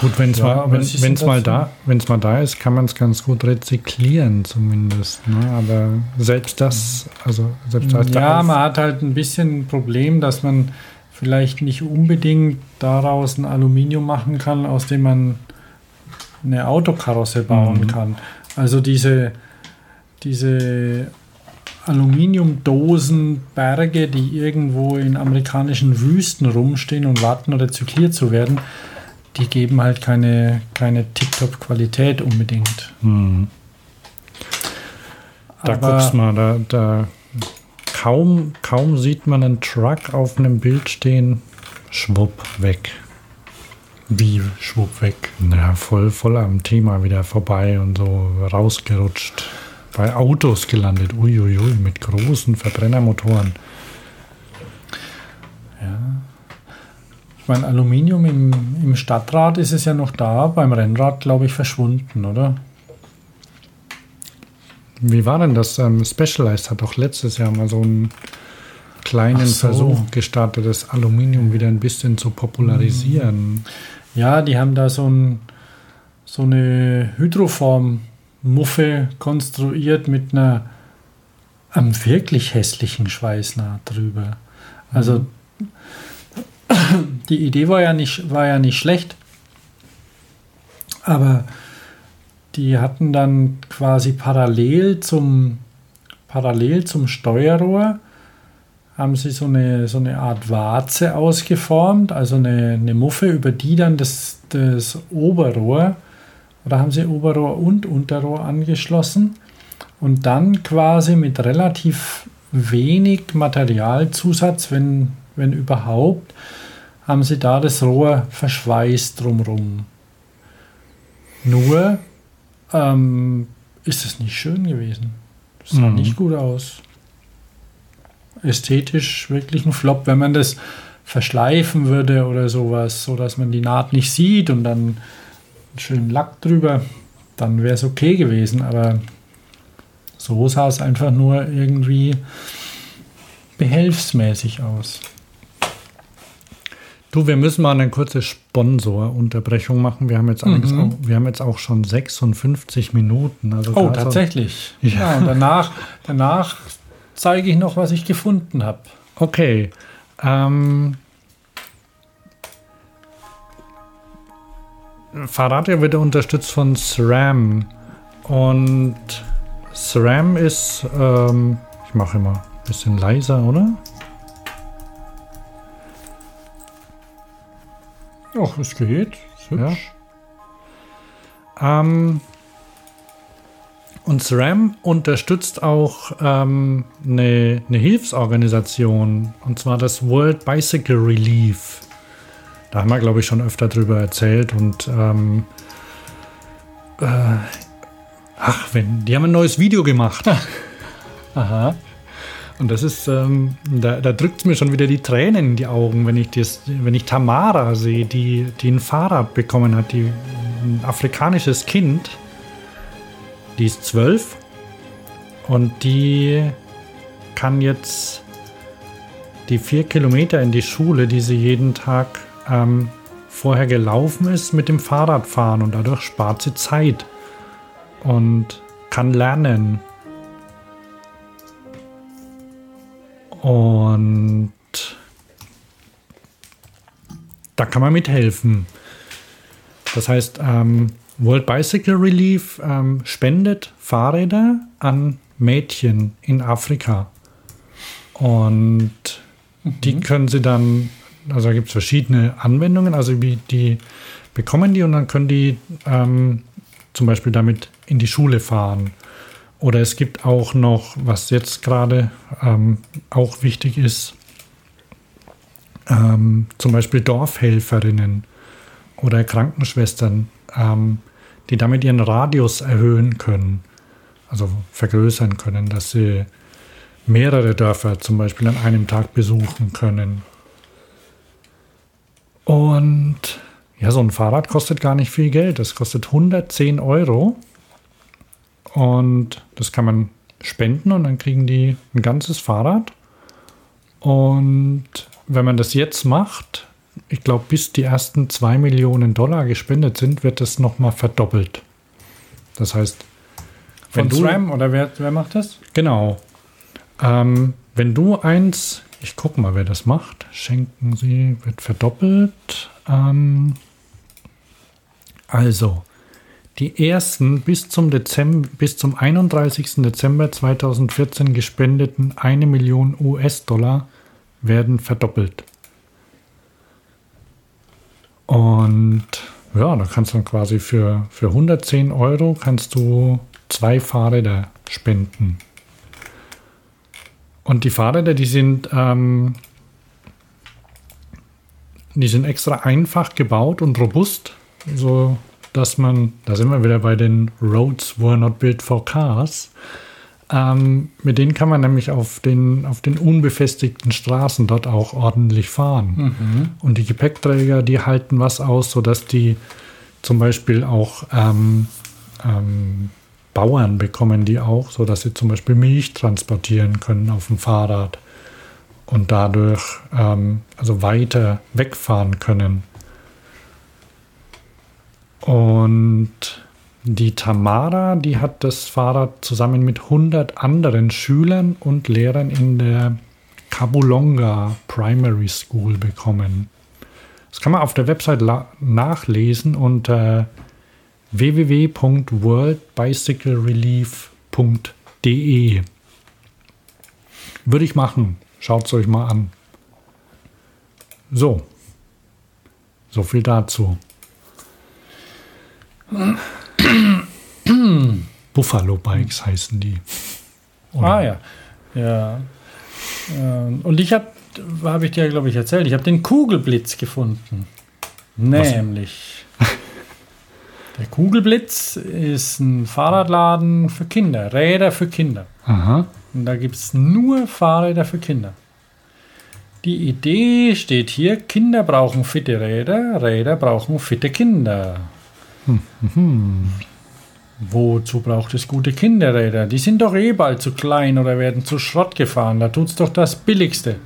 Gut, wenn's Ja, mal, wenn es wenn's mal da, wenn's mal da ist, kann man es ganz gut rezyklieren zumindest. Ne? Aber selbst das, also selbst der Ja, man hat halt ein bisschen ein Problem, dass man vielleicht nicht unbedingt daraus ein Aluminium machen kann, aus dem man eine Autokarosse bauen Mhm. kann. Also diese, diese Aluminiumdosenberge, die irgendwo in amerikanischen Wüsten rumstehen und warten, rezykliert zu werden, die geben halt keine, keine Tip-Top-Qualität unbedingt. Hm. Da Aber- guckst mal, da, da kaum, kaum sieht man einen Truck auf einem Bild stehen, schwupp, weg. Wie schwupp weg? Ja, voll, voll am Thema wieder vorbei und so rausgerutscht. Bei Autos gelandet. Uiuiui, ui, mit großen Verbrennermotoren. Ja. Ich meine, Aluminium im, im Stadtrat ist es ja noch da, beim Rennrad, glaube ich, verschwunden, oder? Wie war denn das? Ähm, Specialized hat doch letztes Jahr mal so einen kleinen so. Versuch gestartet, das Aluminium wieder ein bisschen zu popularisieren. Ja, die haben da so, ein, so eine Hydroform-Muffe konstruiert mit einer einem wirklich hässlichen Schweißnaht drüber. Also die Idee war ja nicht, war ja nicht schlecht, aber die hatten dann quasi parallel zum, parallel zum Steuerrohr haben sie so eine, so eine Art Warze ausgeformt, also eine, eine Muffe, über die dann das, das Oberrohr, oder haben sie Oberrohr und Unterrohr angeschlossen und dann quasi mit relativ wenig Materialzusatz, wenn, wenn überhaupt, haben sie da das Rohr verschweißt drumherum. Nur ähm, ist es nicht schön gewesen. Das sah mhm. nicht gut aus ästhetisch wirklich ein Flop, wenn man das verschleifen würde oder sowas, so dass man die Naht nicht sieht und dann einen schönen Lack drüber, dann wäre es okay gewesen, aber so sah es einfach nur irgendwie behelfsmäßig aus. Du, wir müssen mal eine kurze Sponsorunterbrechung machen. Wir haben jetzt, mhm. auch, wir haben jetzt auch schon 56 Minuten. Also oh, tatsächlich. Ja. ja, und danach, danach zeige ich noch, was ich gefunden habe. Okay. Ähm, Fahrradio wird unterstützt von SRAM. Und SRAM ist, ähm, ich mache immer ein bisschen leiser, oder? Ach, es geht. Ja. Ähm, und SRAM unterstützt auch ähm, eine, eine, Hilfsorganisation, und zwar das World Bicycle Relief. Da haben wir, glaube ich, schon öfter drüber erzählt. Und ähm, äh, ach, wenn, die haben ein neues Video gemacht. Aha. Und das ist, ähm, da, da drückt es mir schon wieder die Tränen in die Augen, wenn ich, das, wenn ich Tamara sehe, die, die ein Fahrrad bekommen hat, die, ein afrikanisches Kind die ist zwölf und die kann jetzt die vier Kilometer in die Schule, die sie jeden Tag ähm, vorher gelaufen ist, mit dem Fahrrad fahren und dadurch spart sie Zeit und kann lernen. Und da kann man mithelfen. Das heißt, ähm, World Bicycle Relief ähm, spendet Fahrräder an Mädchen in Afrika. Und mhm. die können sie dann, also da gibt es verschiedene Anwendungen, also die, die, bekommen die und dann können die ähm, zum Beispiel damit in die Schule fahren. Oder es gibt auch noch, was jetzt gerade ähm, auch wichtig ist, ähm, zum Beispiel Dorfhelferinnen oder Krankenschwestern, ähm, die damit ihren Radius erhöhen können, also vergrößern können, dass sie mehrere Dörfer zum Beispiel an einem Tag besuchen können. Und ja, so ein Fahrrad kostet gar nicht viel Geld. Das kostet 110 Euro. Und das kann man spenden und dann kriegen die ein ganzes Fahrrad. Und wenn man das jetzt macht, ich glaube, bis die ersten 2 Millionen Dollar gespendet sind, wird das nochmal verdoppelt. Das heißt, wenn Von du. SRAM oder wer, wer macht das? Genau. Ähm, wenn du eins, ich gucke mal, wer das macht, schenken sie, wird verdoppelt. Ähm, also, die ersten bis zum, Dezember, bis zum 31. Dezember 2014 gespendeten 1 Million US-Dollar werden verdoppelt. Und ja, da kannst du dann quasi für, für 110 Euro kannst du zwei Fahrräder spenden. Und die Fahrräder, die sind, ähm, die sind extra einfach gebaut und robust, so dass man, da sind wir wieder bei den Roads were not built for cars. Ähm, mit denen kann man nämlich auf den, auf den unbefestigten Straßen dort auch ordentlich fahren. Und die Gepäckträger, die halten was aus, sodass die zum Beispiel auch ähm, ähm, Bauern bekommen die auch, sodass sie zum Beispiel Milch transportieren können auf dem Fahrrad und dadurch ähm, also weiter wegfahren können. Und die Tamara, die hat das Fahrrad zusammen mit 100 anderen Schülern und Lehrern in der Kabulonga Primary School bekommen. Das kann man auf der Website nachlesen unter www.worldbicyclerelief.de. Würde ich machen. Schaut es euch mal an. So. So viel dazu. Buffalo Bikes heißen die. Ah ja. Ja. Ähm, Und ich habe, habe ich dir, glaube ich, erzählt, ich habe den Kugelblitz gefunden. Nämlich. Der Kugelblitz ist ein Fahrradladen für Kinder, Räder für Kinder. Aha. Und da gibt es nur Fahrräder für Kinder. Die Idee steht hier, Kinder brauchen fitte Räder, Räder brauchen fitte Kinder. Wozu braucht es gute Kinderräder? Die sind doch eh bald zu klein oder werden zu Schrott gefahren. Da tut's doch das Billigste.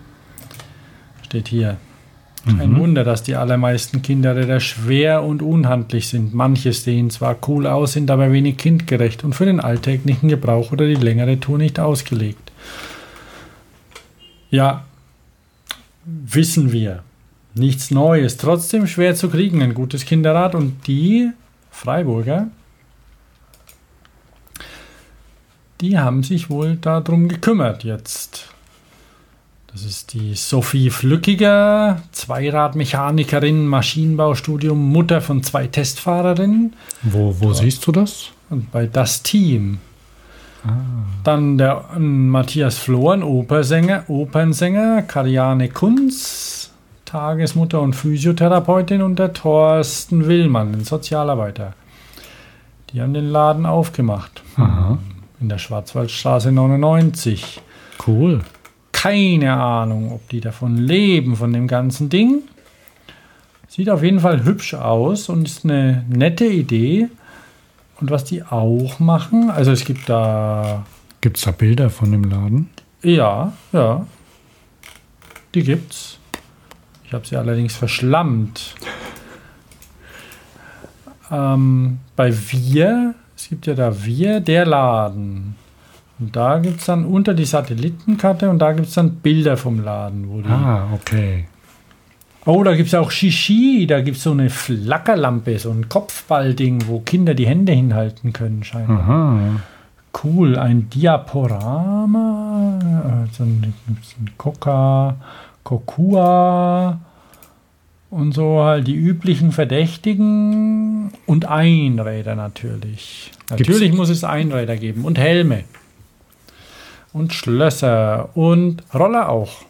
Steht hier. Kein Wunder, dass die allermeisten Kinderräder schwer und unhandlich sind. Manche sehen zwar cool aus, sind aber wenig kindgerecht und für den alltäglichen Gebrauch oder die längere Tour nicht ausgelegt. Ja, wissen wir. Nichts Neues. Trotzdem schwer zu kriegen, ein gutes Kinderrad. Und die Freiburger, die haben sich wohl darum gekümmert jetzt. Das ist die Sophie Flückiger, Zweiradmechanikerin, Maschinenbaustudium, Mutter von zwei Testfahrerinnen Wo, wo siehst du das? und bei das Team. Dann der Matthias Flohr, ein Opersänger, Opernsänger, Kariane Kunz, Tagesmutter und Physiotherapeutin und der Thorsten Willmann, ein Sozialarbeiter. Die haben den Laden aufgemacht. Aha. In der Schwarzwaldstraße 99. Cool. Keine Ahnung, ob die davon leben, von dem ganzen Ding. Sieht auf jeden Fall hübsch aus und ist eine nette Idee. Und was die auch machen, also es gibt da, Gibt es da Bilder von dem Laden? ja, ja, die gibt's. Ich habe sie allerdings verschlammt. Ähm, bei Wir, es gibt ja da Wir, der Laden. Und da gibt es dann unter die Satellitenkarte und da gibt es dann Bilder vom Laden, wo die Ah, okay. Oh, da gibt es auch Shishi, da gibt es so eine Flackerlampe, so ein Kopfballding, wo Kinder die Hände hinhalten können, scheinbar. Aha. Cool, ein Diaporama, so ein, gibt's ein Coca, Kokua und so halt die üblichen Verdächtigen und Einräder natürlich. Gibt's- Natürlich muss es Einräder geben und Helme und Schlösser und Roller auch.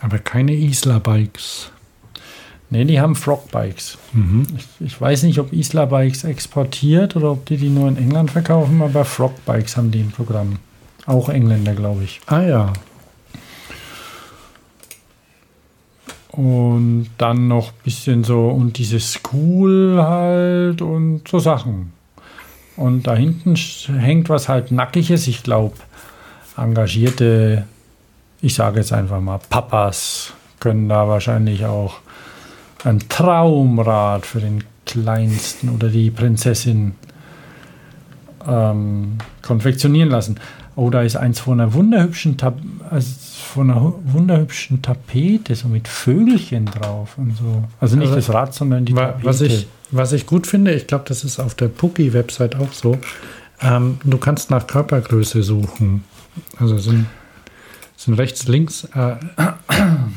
Aber keine Isla-Bikes. Ne, die haben Frogbikes. Ich, ich weiß nicht, ob Isla Bikes exportiert oder ob die die nur in England verkaufen, aber Frogbikes haben die im Programm. Auch Engländer, glaube ich. Ah ja. Und dann noch ein bisschen so, und diese School halt und so Sachen. Und da hinten hängt was halt Nackiges. Ich glaube, engagierte, ich sage jetzt einfach mal, Papas können da wahrscheinlich auch ein Traumrad für den Kleinsten oder die Prinzessin ähm, konfektionieren lassen. Oh, da ist eins von einer wunderhübschen, Tap also von einer wunderhübschen Tapete, so mit Vögelchen drauf und so. Also nicht Also, das Rad, sondern die Wa- Tapete. Was ich, was ich gut finde, ich glaube, das ist auf der Pucki-Website auch so. Ähm, du kannst nach Körpergröße suchen. Also sind, sind rechts, links, äh,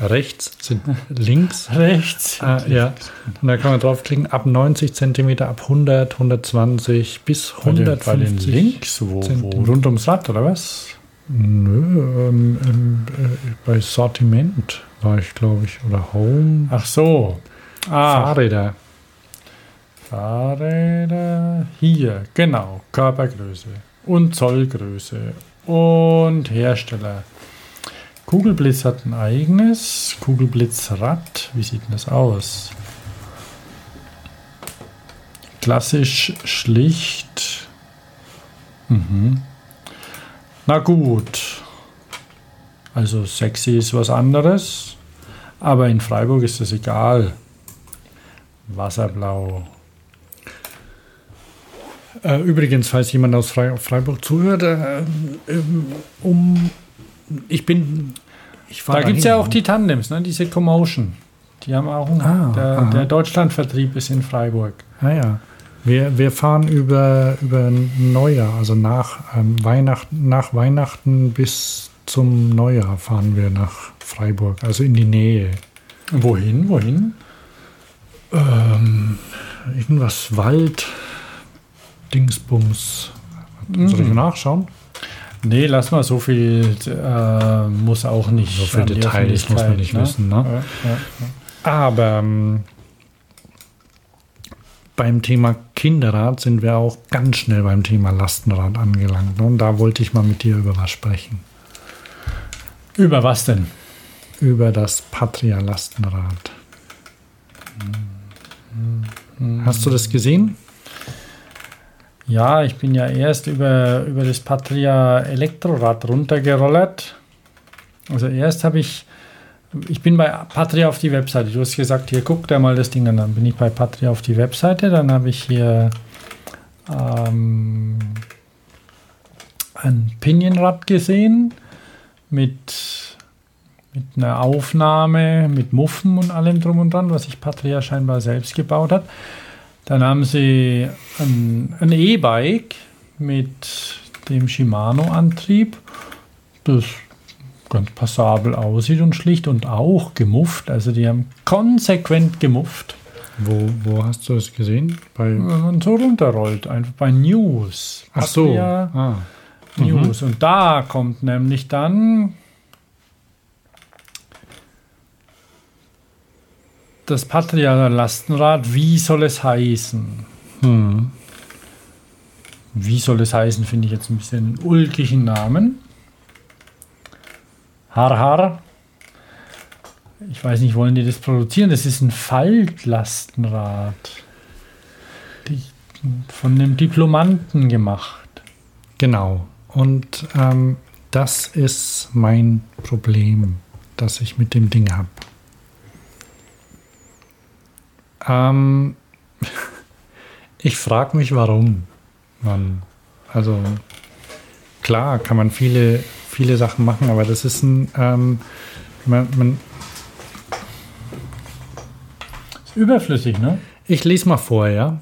rechts sind links. Rechts. Äh, ja, und da kann man draufklicken, ab 90 cm, ab 100, 120 bis Bei den, bei den 150. Links, wo, wo rund ums Rad oder was? Nö, ähm, ähm, äh, bei Sortiment war ich, glaube ich, oder Home. Ach so. Ah, Fahrräder. Fahrräder. Hier, genau. Körpergröße und Zollgröße und Hersteller. Kugelblitz hat ein eigenes. Kugelblitzrad. Wie sieht denn das aus? Klassisch schlicht. Mhm. Na gut. Also sexy ist was anderes. Aber in Freiburg ist das egal. Wasserblau. Äh, übrigens, falls jemand aus Frei Freiburg zuhört, äh, ähm, um ich bin. Ich Da gibt es ja auch die Tandems, ne? diese Commotion. Die haben auch einen, Ah, der, der Deutschlandvertrieb ist in Freiburg. Ah ja. Wir, wir fahren über, über Neujahr, also nach, ähm, Weihnachten, nach Weihnachten bis zum Neujahr fahren wir nach Freiburg, also in die Nähe. Wohin? Wohin? Ähm, irgendwas Wald, Dingsbums. Soll ich Mhm. nachschauen? Nee, lass mal, so viel äh, muss auch nicht. So viel Details muss man nicht Öffentlichkeit, wissen, ne? Ja, ja, Aber ähm, beim Thema Kinderrad sind wir auch ganz schnell beim Thema Lastenrad angelangt. ne? Und da wollte ich mal mit dir über was sprechen. ja. Über was denn? Über das Patria-Lastenrad. Hast du das gesehen? Ja, ich bin ja erst über, über das Patria Elektrorad runtergerollert. Also erst habe ich, ich bin bei Patria auf die Webseite. Du hast gesagt, hier guck dir mal das Ding an. Dann bin ich bei Patria auf die Webseite. Dann habe ich hier ähm, ein Pinionrad gesehen mit, mit einer Aufnahme, mit Muffen und allem drum und dran, was sich Patria scheinbar selbst gebaut hat. Dann haben sie ein, ein E-Bike mit dem Shimano-Antrieb, das ganz passabel aussieht und schlicht und auch gemufft. Also die haben konsequent gemufft. Wo, wo hast du das gesehen? Bei Wenn man so runterrollt, einfach bei News. Ach so. Ah. News. Und da kommt nämlich dann das Patria Lastenrad. Wie soll es heißen? Hm. Wie soll es heißen, finde ich jetzt ein bisschen einen ulkigen Namen. Har Har. Ich weiß nicht, wollen die das produzieren? Das ist ein Faltlastenrad. Die, von einem Diplomanten gemacht. Genau. Und ähm, das ist mein Problem, das ich mit dem Ding habe. Ähm, ich frage mich, warum. Man, also klar kann man viele, viele Sachen machen, aber das ist ein, ähm, man, man, Ist überflüssig, ne? ich lese mal vor, ja.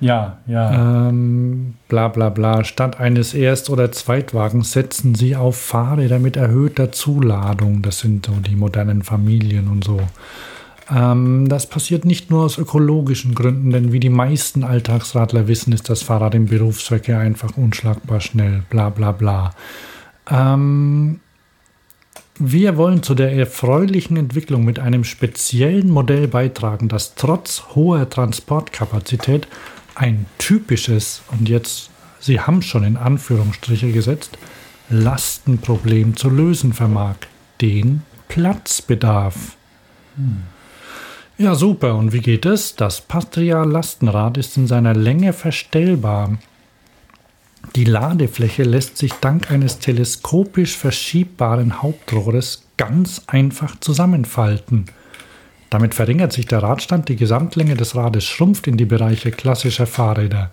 Ja, ja. Ähm, bla bla bla. Statt eines Erst- oder Zweitwagens setzen sie auf Fahrräder mit erhöhter Zuladung. Das sind so die modernen Familien und so. Ähm, das passiert nicht nur aus ökologischen Gründen, denn wie die meisten Alltagsradler wissen, ist das Fahrrad im Berufsverkehr einfach unschlagbar schnell. Bla bla bla. Ähm, wir wollen zu der erfreulichen Entwicklung mit einem speziellen Modell beitragen, das trotz hoher Transportkapazität ein typisches, und jetzt, Sie haben schon in Anführungsstriche gesetzt, Lastenproblem zu lösen vermag, den Platzbedarf. Ja, super. Und wie geht es? Das Patria Lastenrad ist in seiner Länge verstellbar. Die Ladefläche lässt sich dank eines teleskopisch verschiebbaren Hauptrohres ganz einfach zusammenfalten. Damit verringert sich der Radstand, die Gesamtlänge des Rades schrumpft in die Bereiche klassischer Fahrräder.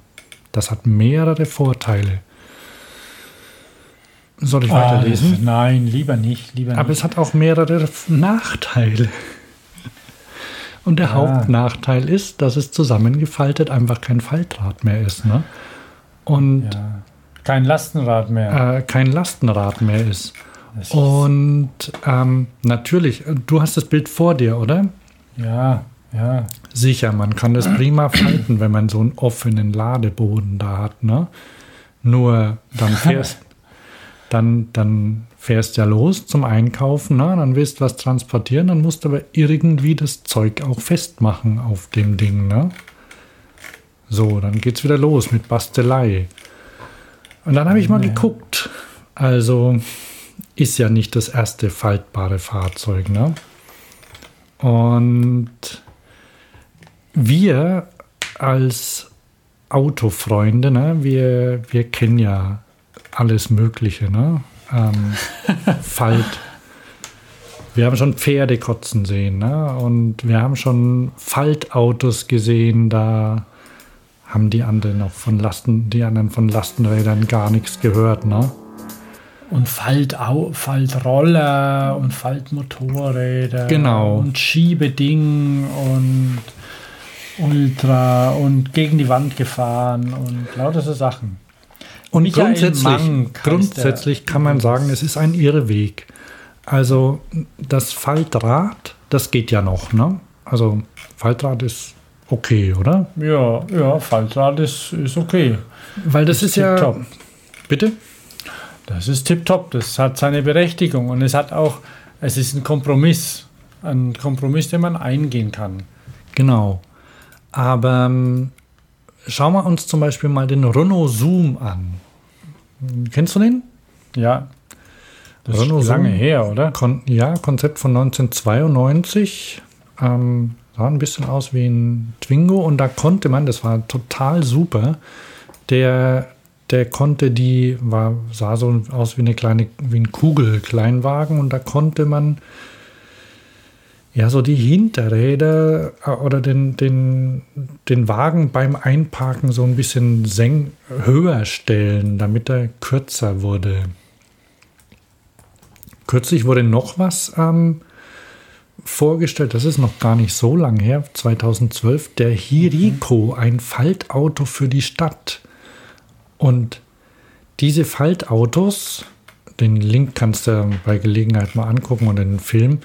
Das hat mehrere Vorteile. Soll ich weiterlesen? Ah, nein, lieber nicht, lieber Aber nicht. es hat auch mehrere Nachteile. Und der Ja. Hauptnachteil ist, dass es zusammengefaltet einfach kein Faltrad mehr ist. Ne? Und ja. Kein Lastenrad mehr. äh, kein Lastenrad mehr ist. Ist- Und ähm, natürlich, du hast das Bild vor dir, oder? ja, ja. Sicher, man kann das prima falten, wenn man so einen offenen Ladeboden da hat. Ne? Nur dann fährst, dann, dann fährst ja los zum Einkaufen, ne? dann willst du was transportieren, dann musst du aber irgendwie das Zeug auch festmachen auf dem Ding. Ne? So, dann geht's wieder los mit Bastelei. Und dann habe ich mal geguckt. Also ist ja nicht das erste faltbare Fahrzeug, ne? Und wir als Autofreunde, ne, wir, wir kennen ja alles Mögliche, ne? Ähm, Falt. Wir haben schon Pferde kotzen sehen, ne? Und wir haben schon Faltautos gesehen, da haben die anderen noch von Lasten, die anderen von Lastenrädern gar nichts gehört, ne? Und Faltau Faltroller und Faltmotorräder. Genau. Und Schiebeding und Ultra und gegen die Wand gefahren und lauter so Sachen. Und Michael grundsätzlich, grundsätzlich kann man sagen, es ist ein Irrweg. Also das Faltrad, das geht ja noch, ne? Also Faltrad ist okay, oder? Ja, ja, Faltrad ist, ist okay. Weil das ist ja. tipptopp. Bitte? Das ist tipptopp, das hat seine Berechtigung und es hat auch, es ist ein Kompromiss. Ein Kompromiss, den man eingehen kann. Genau. Aber ähm, schauen wir uns zum Beispiel mal den Renault Zoom an. Kennst du den? Ja. Das Renault ist lange Zoom. her, oder? Kon ja, Konzept von 1992. Ähm, sah ein bisschen aus wie ein Twingo und da konnte man, das war total super, der, der konnte die, war, sah so aus wie eine kleine, wie ein Kugelkleinwagen und da konnte man ja so die Hinterräder äh, oder den, den, den Wagen beim Einparken so ein bisschen seng höher stellen, damit er kürzer wurde. Kürzlich wurde noch was ähm, vorgestellt, das ist noch gar nicht so lang her, 2012, der Hiriko, ein Faltauto für die Stadt. Und diese Faltautos, den Link kannst du bei Gelegenheit mal angucken und den Film,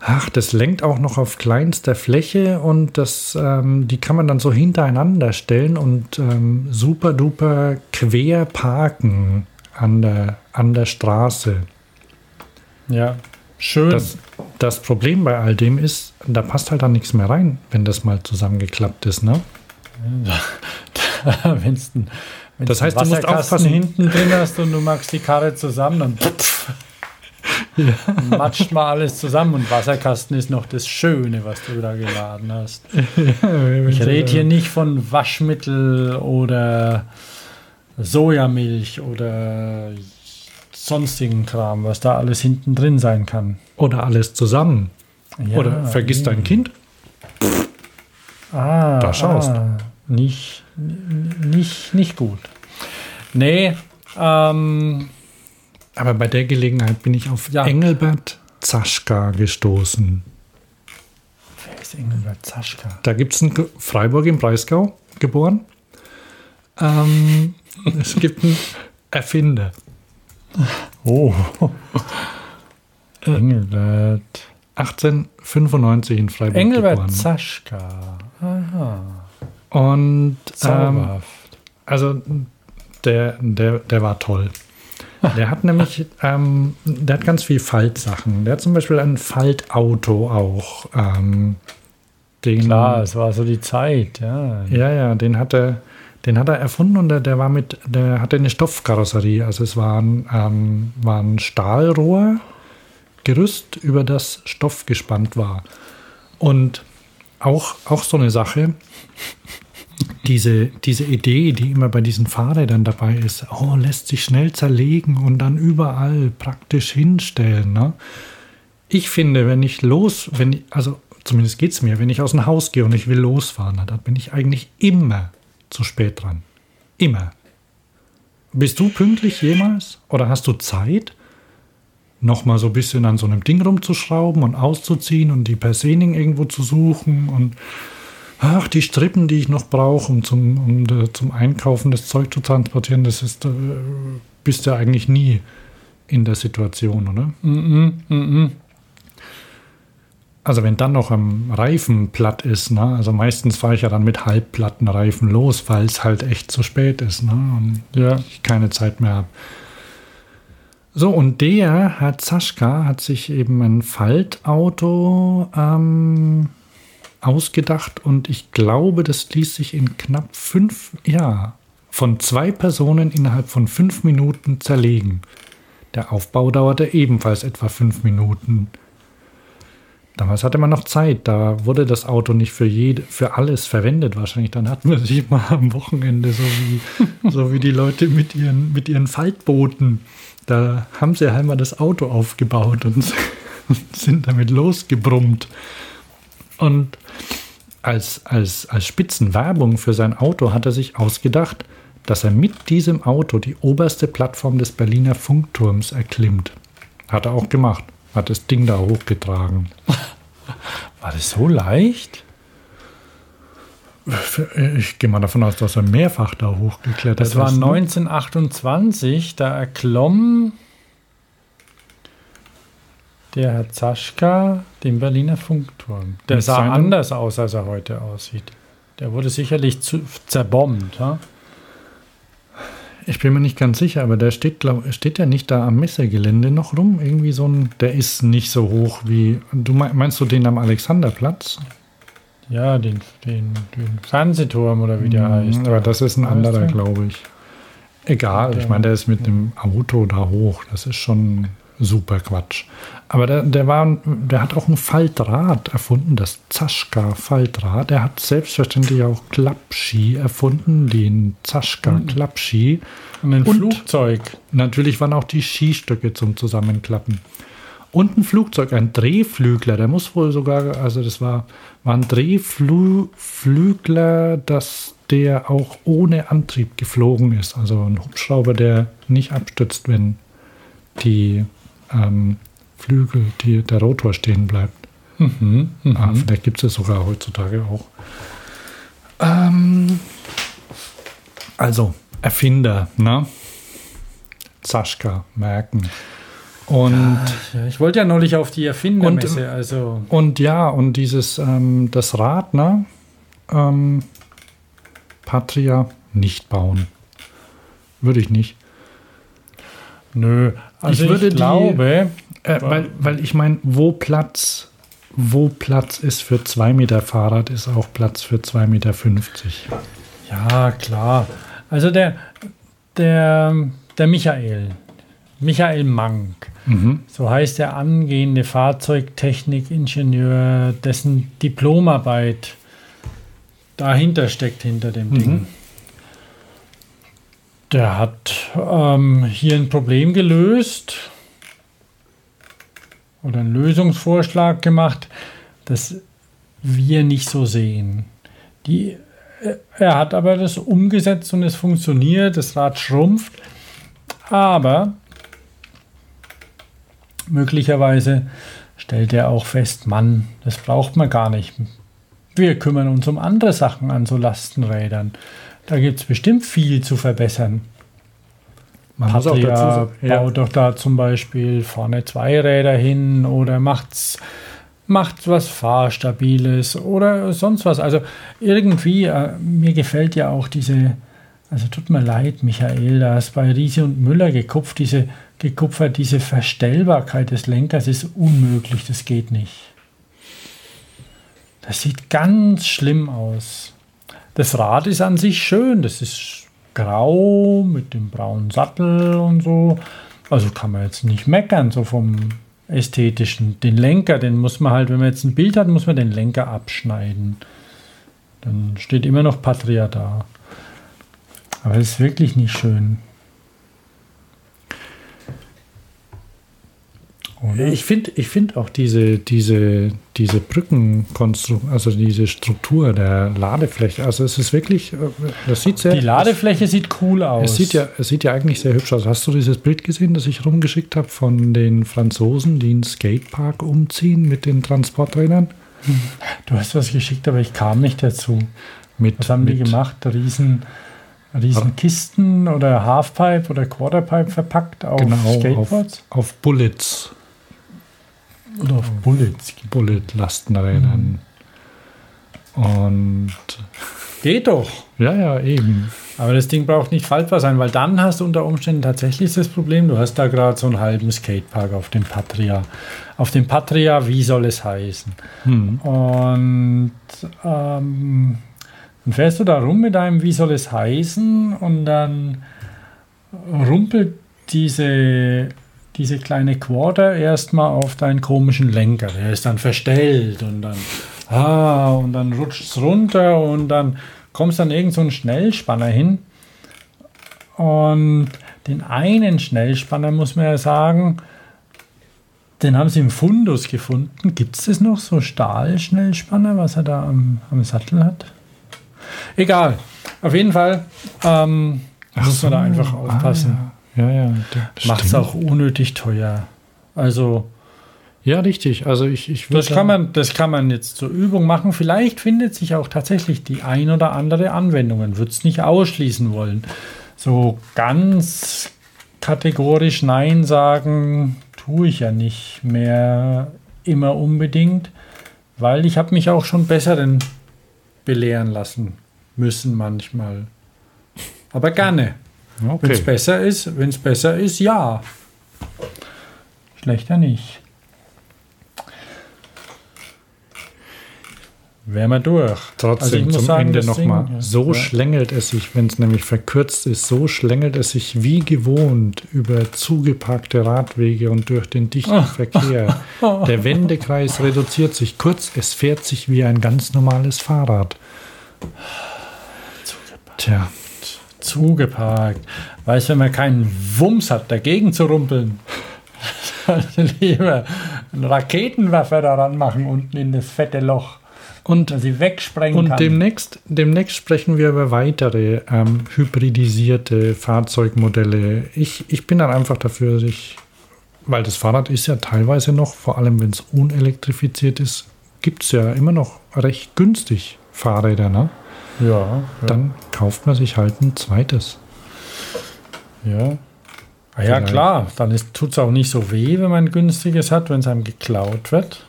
ach, das lenkt auch noch auf kleinster Fläche und das, ähm, die kann man dann so hintereinander stellen und ähm, super duper quer parken an der, an der Straße. Ja. Schön. Das, das Problem bei all dem ist, da passt halt dann nichts mehr rein, wenn das mal zusammengeklappt ist, ne? Ein, wenn's Das heißt, du musst aufpassen. hinten drin hast und du magst die Karre zusammen, pff, matscht mal alles zusammen und Wasserkasten ist noch das Schöne, was du da geladen hast. Ich rede hier nicht von Waschmittel oder Sojamilch oder sonstigen Kram, was da alles hinten drin sein kann. Oder alles zusammen. Ja, Oder vergiss dein eben. Kind. Ah, Da schaust. ah, nicht, nicht, nicht gut. Nee, ähm, Aber bei der Gelegenheit bin ich auf Ja. Engelbert Zaschka gestoßen. wer ist Engelbert Zaschka? Da gibt es einen Ge- Freiburg im Breisgau geboren. Ähm, es gibt einen Erfinder. Oh. Engelbert. 1895 in Freiburg Engelbert geboren. Zaschka. Aha. Und ähm, also der, der, der war toll. Der hat nämlich, ähm, der hat ganz viel Faltsachen. Der hat zum Beispiel ein Faltauto auch. Ähm, den, Klar, es war so die Zeit, ja. Ja, ja, den hat er, den hat er erfunden und der, der war mit, der hatte eine Stoffkarosserie. Also es war ein, ähm, war ein Stahlrohr, Gerüst, über das Stoff gespannt war. Und auch, auch so eine Sache, diese, diese Idee, die immer bei diesen Fahrrädern dabei ist, oh, lässt sich schnell zerlegen und dann überall praktisch hinstellen. Ne? Ich finde, wenn ich los, wenn ich, also zumindest geht es mir, wenn ich aus dem Haus gehe und ich will losfahren, dann bin ich eigentlich immer zu spät dran. Immer. Bist du pünktlich jemals? Oder hast du Zeit, nochmal so ein bisschen an so einem Ding rumzuschrauben und auszuziehen und die Persening irgendwo zu suchen und ach, die Strippen, die ich noch brauche, um zum, um äh, zum Einkaufen das Zeug zu transportieren, das ist, äh, bist du eigentlich nie in der Situation, oder? Mhm, mhm. Also wenn dann noch am Reifen platt ist, ne? also meistens fahre ich ja dann mit halbplatten Reifen los, weil es halt echt zu spät ist ne? und Ja. ich keine Zeit mehr habe. So, und der, Herr Zaschka, hat sich eben ein Faltauto ähm, ausgedacht und ich glaube, das ließ sich in knapp fünf, ja, von zwei Personen innerhalb von fünf Minuten zerlegen. Der Aufbau dauerte ebenfalls etwa fünf Minuten. Damals hatte man noch Zeit, da wurde das Auto nicht für, jede, für alles verwendet wahrscheinlich. Dann hat man sich mal am Wochenende, so wie, so wie die Leute mit ihren, mit ihren Faltbooten, da haben sie einmal das Auto aufgebaut und sind damit losgebrummt. Und als, als, als Spitzenwerbung für sein Auto hat er sich ausgedacht, dass er mit diesem Auto die oberste Plattform des Berliner Funkturms erklimmt. Hat er auch gemacht hat das Ding da hochgetragen. War das so leicht? Ich gehe mal davon aus, dass er mehrfach da hochgeklettert ist. Das war 1928, ne? da erklomm der Herr Zaschka den Berliner Funkturm. Der sah anders aus, als er heute aussieht. Der wurde sicherlich zu, zerbombt. Ha? Ich bin mir nicht ganz sicher, aber der steht, glaub, steht ja nicht da am Messegelände noch rum. Irgendwie so ein, der ist nicht so hoch wie. Du meinst du den am Alexanderplatz? Ja, den, den, den Fernsehturm oder wie der mhm, heißt. Aber das ist ein anderer, glaube ich. Egal, ich meine, der ist mit dem Auto da hoch. Das ist schon super Quatsch. Aber der, der, war, der hat auch ein Faltrad erfunden, das Zaschka-Faltrad. Er hat selbstverständlich auch Klappski erfunden, den Zaschka-Klappski. Und ein Und Flugzeug. Natürlich waren auch die Skistöcke zum Zusammenklappen. Und ein Flugzeug, ein Drehflügler, der muss wohl sogar, also das war, war ein Drehflügler, dass der auch ohne Antrieb geflogen ist. Also ein Hubschrauber, der nicht abstützt, wenn die ähm, Flügel, die, der Rotor stehen bleibt. Mhm, mh. ah, vielleicht gibt es es sogar heutzutage auch. Ähm, also, Erfinder, ne? Zaschka, merken. Und ja, ich wollte ja neulich auf die Erfindermesse, und, also. Und ja, und dieses, ähm, das Rad, ne? Ähm, Patria nicht bauen. Würde ich nicht. Nö, also ich, würde ich glaube, die, äh, weil, weil ich meine, wo Platz, wo Platz ist für 2 Meter Fahrrad, ist auch Platz für 2,50 Meter. Ja, klar. Also der, der, der Michael, Michael Mank, mhm. so heißt der angehende Fahrzeugtechnikingenieur, dessen Diplomarbeit dahinter steckt, hinter dem mhm. Ding. Der hat ähm, hier ein Problem gelöst oder einen Lösungsvorschlag gemacht, das wir nicht so sehen. Die, äh, er hat aber das umgesetzt und es funktioniert, das Rad schrumpft, aber möglicherweise stellt er auch fest, Mann, das braucht man gar nicht. Wir kümmern uns um andere Sachen an so Lastenrädern. Da gibt es bestimmt viel zu verbessern. Man muss auch dazu ja. baut doch da zum Beispiel vorne zwei Räder hin oder macht's macht was Fahrstabiles oder sonst was. Also irgendwie, äh, mir gefällt ja auch diese, also tut mir leid, Michael, da ist bei Riese und Müller gekupft, diese, gekupfert, diese Verstellbarkeit des Lenkers ist unmöglich, das geht nicht. Das sieht ganz schlimm aus. Das Rad ist an sich schön, das ist grau mit dem braunen Sattel und so. Also kann man jetzt nicht meckern, so vom ästhetischen. Den Lenker, den muss man halt, wenn man jetzt ein Bild hat, muss man den Lenker abschneiden. Dann steht immer noch Patria da. Aber es ist wirklich nicht schön. Oder? Ich finde ich find auch diese, diese, diese Brückenkonstruktion, also diese Struktur der Ladefläche, also es ist wirklich, äh, das sieht sehr... Die Ladefläche es, sieht cool aus. Es sieht, ja, es sieht ja eigentlich sehr hübsch aus. Hast du dieses Bild gesehen, das ich rumgeschickt habe von den Franzosen, die einen Skatepark umziehen mit den Transporträdern? Du hast was geschickt, aber ich kam nicht dazu. Mit, was haben mit, die gemacht? Riesen... Riesenkisten oder Halfpipe oder Quarterpipe verpackt auf genau, Skateboards? Auf, auf Bullets. Oder auf Bullets. Bullet-Lastenrädern. Mhm. Und geht doch. Ja, ja, eben. Aber das Ding braucht nicht faltbar sein, weil dann hast du unter Umständen tatsächlich das Problem, du hast da gerade so einen halben Skatepark auf dem Patria. Auf dem Patria, wie soll es heißen? Hm. Und ähm, dann fährst du da rum mit einem, wie soll es heißen? Und dann rumpelt diese, diese kleine Quarter erstmal auf deinen komischen Lenker. Der ist dann verstellt und dann, ah, und dann rutscht es runter und dann kommst dann irgend so ein Schnellspanner hin. Und den einen Schnellspanner, muss man ja sagen, den haben sie im Fundus gefunden. Gibt es das noch, so Stahlschnellspanner, was er da am, am Sattel hat? Egal. Auf jeden Fall ähm, muss man da einfach aufpassen. Ah, ja, ja. ja Macht es auch unnötig teuer. Also. Ja, richtig. Also ich, ich das kann man, das kann man jetzt zur Übung machen. Vielleicht findet sich auch tatsächlich die ein oder andere Anwendung. Man wird es nicht ausschließen wollen. So ganz kategorisch Nein sagen tue ich ja nicht mehr immer unbedingt, weil ich habe mich auch schon besseren belehren lassen müssen manchmal. Aber gerne. Okay. Wenn es besser ist, wenn es besser ist, ja. Schlechter nicht. Wären wir durch. Trotzdem Also zum sagen, Ende nochmal. So Ja. schlängelt es sich, wenn es nämlich verkürzt ist, so schlängelt es sich wie gewohnt über zugeparkte Radwege und durch den dichten Verkehr. Der Wendekreis reduziert sich. Kurz, es fährt sich wie ein ganz normales Fahrrad. Tja, Zugeparkt. Weißt du, wenn man keinen Wumms hat, dagegen zu rumpeln, lieber einen Raketenwerfer daran machen, unten in das fette Loch, und sie wegsprengen Und kann. demnächst, demnächst sprechen wir über weitere ähm, hybridisierte Fahrzeugmodelle. Ich, ich bin dann einfach dafür, ich, weil das Fahrrad ist ja teilweise noch, vor allem wenn es unelektrifiziert ist, gibt es ja immer noch recht günstig Fahrräder. Ne? Ja, ja. Dann kauft man sich halt ein zweites. Ja. Ah ja, Vielleicht. klar. Dann tut es auch nicht so weh, wenn man ein günstiges hat, wenn es einem geklaut wird.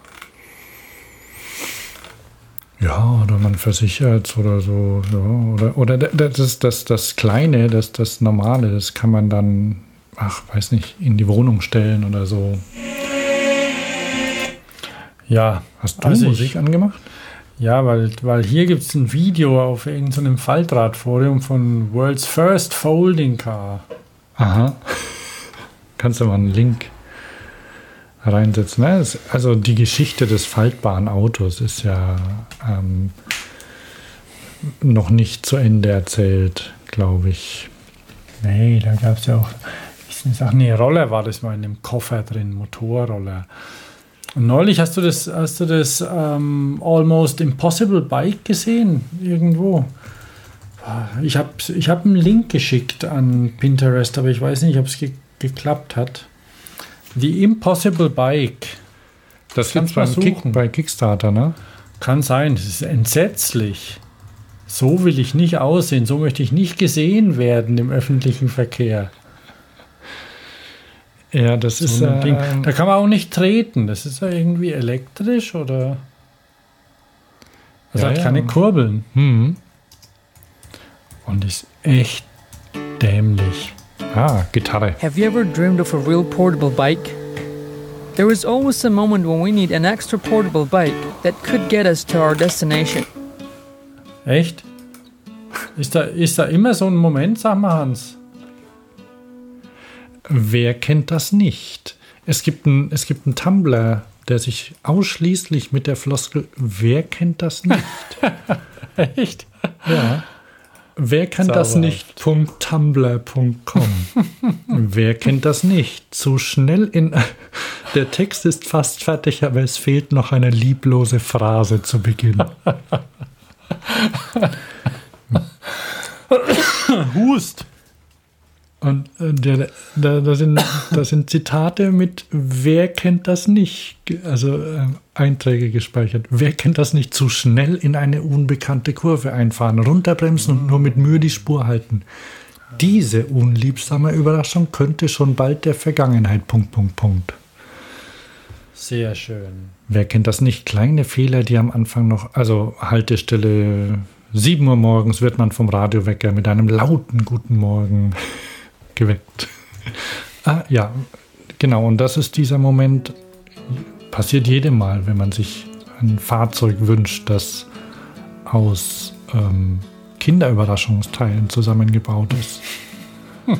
Ja, oder man versichert oder so. Ja, oder oder da- da- das, das, das Kleine, das, das Normale, das kann man dann, ach, weiß nicht, in die Wohnung stellen oder so. Ja. Hast du Also ich- Musik angemacht? Ja, weil, weil hier gibt es ein Video auf irgendeinem Faltradforum von World's First Folding Car. Aha. Kannst du mal einen Link reinsetzen. Ne? Also die Geschichte des faltbaren Autos ist ja ähm, noch nicht zu Ende erzählt, glaube ich. Nee, da gab es ja auch. Ach nee, Roller war das mal in dem Koffer drin, Motorroller. Neulich hast du das, hast du das ähm, Almost Impossible Bike gesehen? Irgendwo. Ich habe ich hab einen Link geschickt an Pinterest, aber ich weiß nicht, ob es ge geklappt hat. The Impossible Bike. Das gibt's beim mal Kick, bei Kickstarter, ne? Kann sein, das ist entsetzlich. So will ich nicht aussehen, so möchte ich nicht gesehen werden im öffentlichen Verkehr. Ja, das ist So ein Ding. äh, Da kann man auch nicht treten. Das ist ja irgendwie elektrisch oder. Also Ja, hat ja. keine Kurbeln. hm. Und ist echt dämlich. Ah, Gitarre. Have you ever dreamed of a real portable bike? There is always a moment when we need an extra portable bike that could get us to our destination. Echt? Ist da, ist da immer so ein Moment, sag mal Hans? Wer kennt das nicht? Es gibt einen einen Tumblr, der sich ausschließlich mit der Floskel Wer kennt das nicht? Echt? Ja. Wer kennt das Zauberhaft. nicht? .tumblr.com. Wer kennt das nicht? Zu schnell in. Der Text ist fast fertig, aber es fehlt noch eine lieblose Phrase zu Beginn. Hust. Und äh, da, da, sind, da sind Zitate mit Wer kennt das nicht? Also äh, Einträge gespeichert. Wer kennt das nicht? Zu schnell in eine unbekannte Kurve einfahren, runterbremsen und nur mit Mühe die Spur halten. Diese unliebsame Überraschung könnte schon bald der Vergangenheit. Punkt, Punkt, Punkt. Sehr schön. Wer kennt das nicht? Kleine Fehler, die am Anfang noch, also Haltestelle 7 Uhr morgens wird man vom Radiowecker mit einem lauten Guten Morgen geweckt. ah, ja, genau. Und das ist dieser Moment, passiert jedem Mal, wenn man sich ein Fahrzeug wünscht, das aus ähm, Kinderüberraschungsteilen zusammengebaut ist.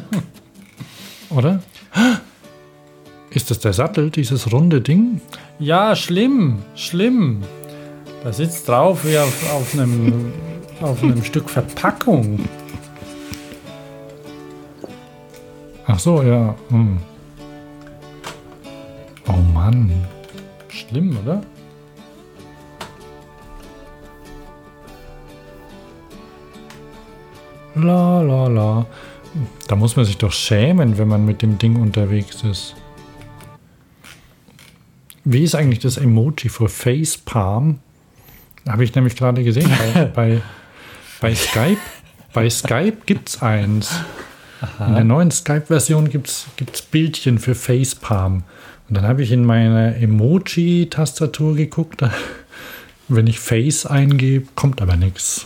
Oder? Ist das der Sattel, dieses runde Ding? Ja, schlimm, schlimm. Da sitzt drauf wie auf, auf, einem, auf einem Stück Verpackung. Ach so, ja. Hm. Oh Mann. Schlimm, oder? La la la. Da muss man sich doch schämen, wenn man mit dem Ding unterwegs ist. Wie ist eigentlich das Emoji für Facepalm? Habe ich nämlich gerade gesehen. Bei, bei, bei Skype, bei Skype gibt es eins. In der neuen Skype-Version gibt es Bildchen für Facepalm. Und dann habe ich in meine Emoji-Tastatur geguckt. Wenn ich Face eingebe, kommt aber nichts.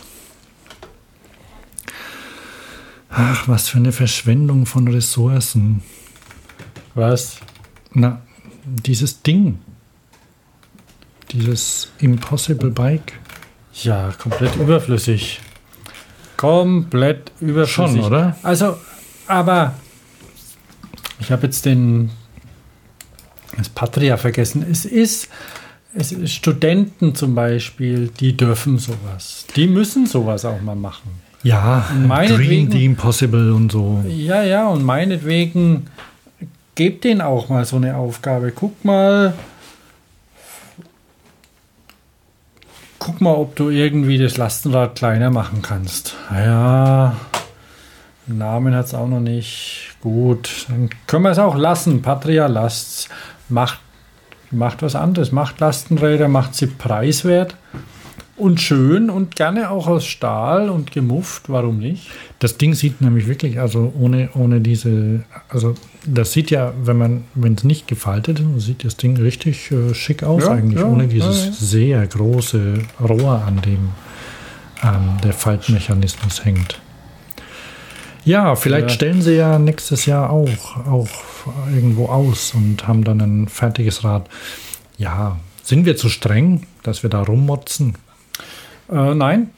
Ach, was für eine Verschwendung von Ressourcen. Was? Na, dieses Ding. Dieses Impossible Bike. Ja, komplett überflüssig. Komplett überflüssig. Schon, oder? Also, aber ich habe jetzt den das Patria vergessen. Es ist, es ist Studenten zum Beispiel, die dürfen sowas. Die müssen sowas auch mal machen. Ja, Dream the Impossible und so. Ja, ja, und meinetwegen gebt denen auch mal so eine Aufgabe. Guck mal, guck mal, ob du irgendwie das Lastenrad kleiner machen kannst. Ja, Namen hat es auch noch nicht. Gut, dann können wir es auch lassen. Patria lasst's. Macht, macht was anderes. Macht Lastenräder, macht sie preiswert und schön und gerne auch aus Stahl und gemufft. Warum nicht? Das Ding sieht nämlich wirklich, also ohne, ohne diese, also das sieht ja, wenn man, wenn es nicht gefaltet ist, sieht das Ding richtig äh, schick aus Ja, eigentlich, ja, ohne dieses ja, sehr große Rohr, an dem ähm, der Faltmechanismus hängt. Ja, vielleicht Ja. stellen sie ja nächstes Jahr auch, auch irgendwo aus und haben dann ein fertiges Rad. Ja, sind wir zu streng, dass wir da rummotzen? Äh, nein,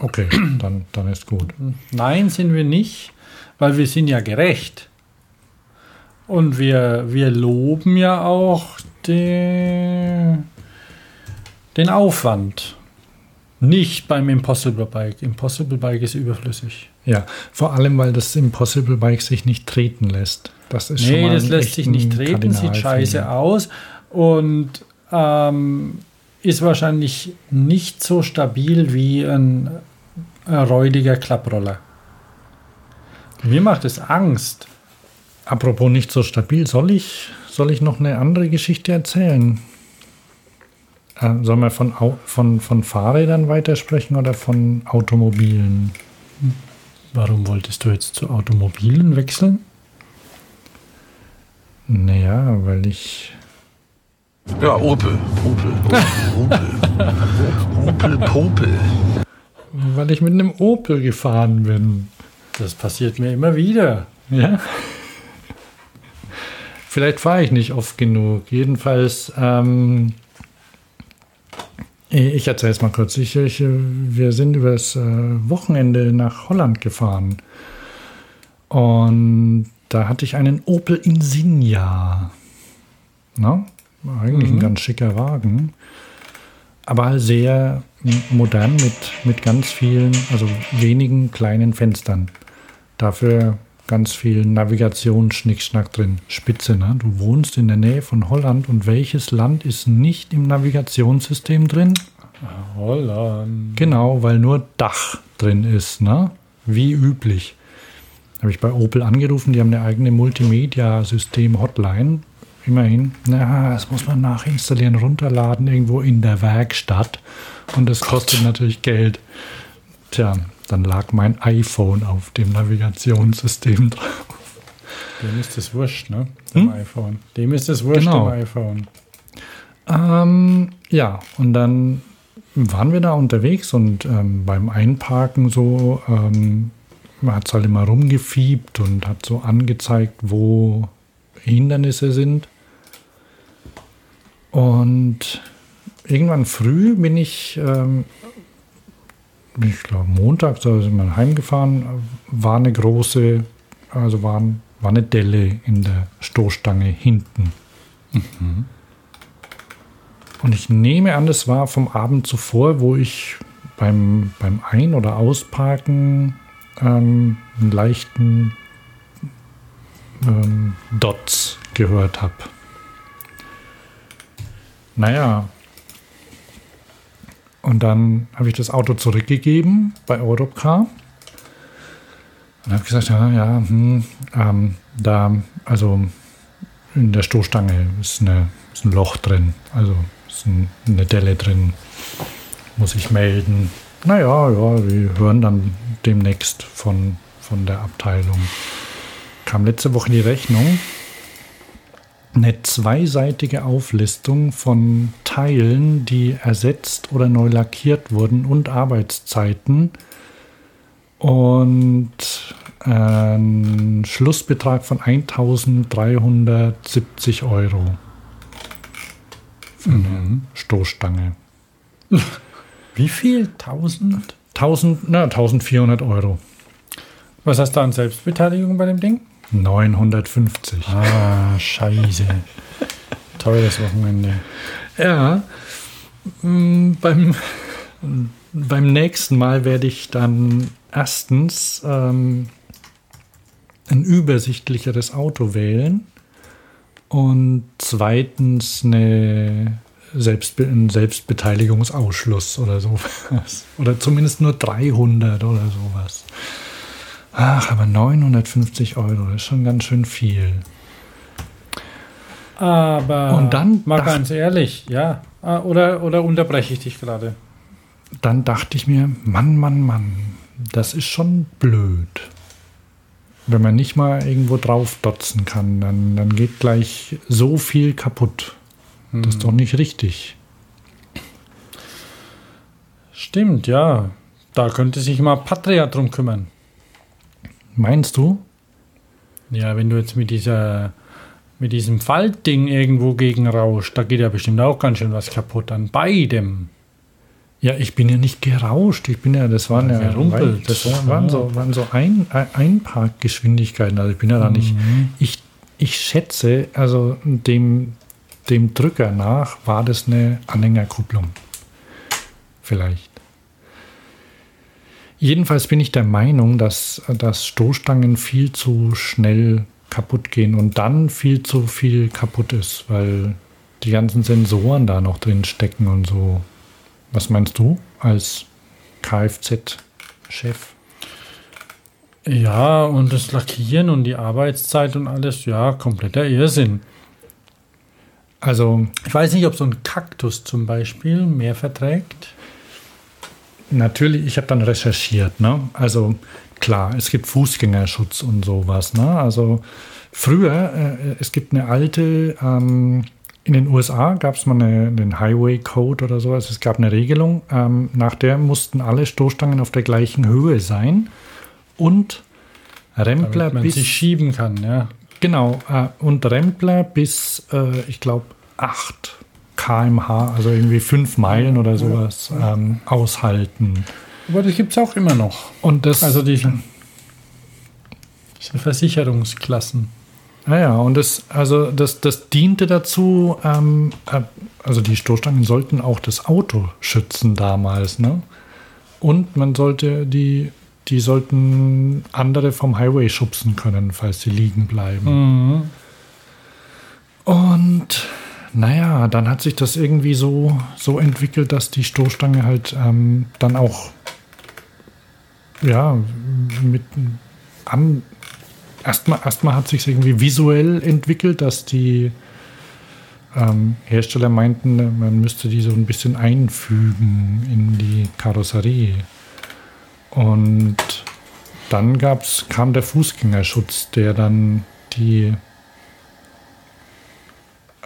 Okay, dann, dann ist gut. Nein, sind wir nicht, weil wir sind ja gerecht. Und wir, wir loben ja auch den, den Aufwand. Nicht beim Impossible Bike. Impossible Bike ist überflüssig. Ja, vor allem, weil das Impossible Bike sich nicht treten lässt. Das ist schon Nee, mal das lässt sich nicht treten, sieht scheiße aus und ähm, ist wahrscheinlich nicht so stabil wie ein, ein räudiger Klapproller. Mir macht es Angst. Apropos nicht so stabil, soll ich, soll ich noch eine andere Geschichte erzählen? Äh, sollen wir von, von, von Fahrrädern weitersprechen oder von Automobilen? Warum wolltest du jetzt zu Automobilen wechseln? Naja, weil ich. Ja, Opel. Opel. Opel. Opel Popel. Weil ich mit einem Opel gefahren bin. Das passiert mir immer wieder. Ja. Vielleicht fahre ich nicht oft genug. Jedenfalls, ähm, ich erzähle es mal kurz. Ich, ich, wir sind übers äh, Wochenende nach Holland gefahren. Und da hatte ich einen Opel Insignia. Na? Eigentlich ein ganz schicker Wagen. Aber sehr modern mit, mit ganz vielen, also wenigen kleinen Fenstern. Dafür ganz viel Navigationsschnickschnack drin. Spitze, ne? Du wohnst in der Nähe von Holland und welches Land ist nicht im Navigationssystem drin? Holland. Genau, weil nur Dach drin ist, ne? Wie üblich. Habe ich bei Opel angerufen, die haben eine eigene Multimedia-System-Hotline. Immerhin. Na, das muss man nachinstallieren, runterladen, irgendwo in der Werkstatt. Und das kostet natürlich Geld. Tja, dann lag mein iPhone auf dem Navigationssystem drauf. Dem ist das wurscht, ne? Dem iPhone. Dem ist das wurscht, Genau. dem iPhone. Ähm, ja, und dann waren wir da unterwegs und ähm, beim Einparken so, ähm, man hat es halt immer rumgefiebt und hat so angezeigt, wo Hindernisse sind. Und irgendwann früh bin ich, ähm, ich glaube Montag, da sind wir heimgefahren, war eine große, also war, war eine Delle in der Stoßstange hinten. Und ich nehme an, das war vom Abend zuvor, wo ich beim, beim Ein- oder Ausparken ähm, einen leichten ähm, Dots gehört habe. Naja. Und dann habe ich das Auto zurückgegeben bei Europcar. Und habe gesagt, ja, ja, hm, ähm, da, also in der Stoßstange ist, eine, ist ein Loch drin. Also ist ein, eine Delle drin. Muss ich melden. Naja, ja, wir hören dann demnächst von, von der Abteilung. Kam letzte Woche die Rechnung. Eine zweiseitige Auflistung von Teilen, die ersetzt oder neu lackiert wurden und Arbeitszeiten. Und ein Schlussbetrag von 1370 Euro. Für eine Stoßstange. Wie viel? 1000? 1000, na, 1400 Euro. Was hast du an Selbstbeteiligung bei dem Ding? 950. Ah, scheiße. Teures Wochenende. Ja. Mm, Beim, beim nächsten Mal werde ich dann erstens ähm, ein übersichtlicheres Auto wählen und zweitens eine Selbstbe einen Selbstbeteiligungsausschluss oder sowas. Oder zumindest nur 300 oder sowas. Ach, aber 950 Euro, das ist schon ganz schön viel. Aber Und dann mal ganz ehrlich, ja. Ah, Oder, oder unterbreche ich dich gerade? dann dachte ich mir, Mann, Mann, Mann, das ist schon blöd. Wenn man nicht mal irgendwo drauf dotzen kann, dann, dann geht gleich so viel kaputt. Das ist doch nicht richtig. Stimmt, ja. Da könnte sich mal Patria drum kümmern. Meinst du? Ja, wenn du jetzt mit dieser mit diesem Faltding irgendwo gegen rauscht, da geht ja bestimmt auch ganz schön was kaputt an beidem. Ja, ich bin ja nicht gerauscht. Ich bin ja, das waren ja, gerumpelt. das waren so, waren so ein, ein Einparkgeschwindigkeiten. Also ich bin ja da nicht. Ich, ich schätze, also dem, dem Drücker nach war das eine Anhängerkupplung. Vielleicht. Jedenfalls bin ich der Meinung, dass, dass Stoßstangen viel zu schnell kaputt gehen und dann viel zu viel kaputt ist, weil die ganzen Sensoren da noch drin stecken und so. Was meinst du als Kfz-Chef? Ja, und das Lackieren und die Arbeitszeit und alles, ja, kompletter Irrsinn. Also Ich weiß nicht, ob so ein Kaktus zum Beispiel mehr verträgt. Natürlich, ich habe dann recherchiert, ne? Also klar, es gibt Fußgängerschutz und sowas, ne? Also früher, äh, es gibt eine alte, ähm, in den USA gab es mal eine, den Highway Code oder sowas. Es gab eine Regelung, ähm, nach der mussten alle Stoßstangen auf der gleichen Höhe sein und Rempler Damit man bis sich schieben kann, ja. Genau, äh, und Rempler bis, äh, ich glaube, 8 kmh, also irgendwie 5 Meilen oder sowas, ähm, aushalten. Aber das gibt es auch immer noch. Und das, Also die diese Versicherungsklassen. naja, und das, also das, das diente dazu, ähm, äh, also die Stoßstangen sollten auch das Auto schützen damals, ne? Und man sollte die, die sollten andere vom Highway schubsen können, falls sie liegen bleiben. Und naja, dann hat sich das irgendwie so, so entwickelt, dass die Stoßstange halt ähm, dann auch ja mit an erstmal erstmal hat sich irgendwie visuell entwickelt, dass die ähm, Hersteller meinten, man müsste die so ein bisschen einfügen in die Karosserie. Und dann gab's, kam der Fußgängerschutz, der dann die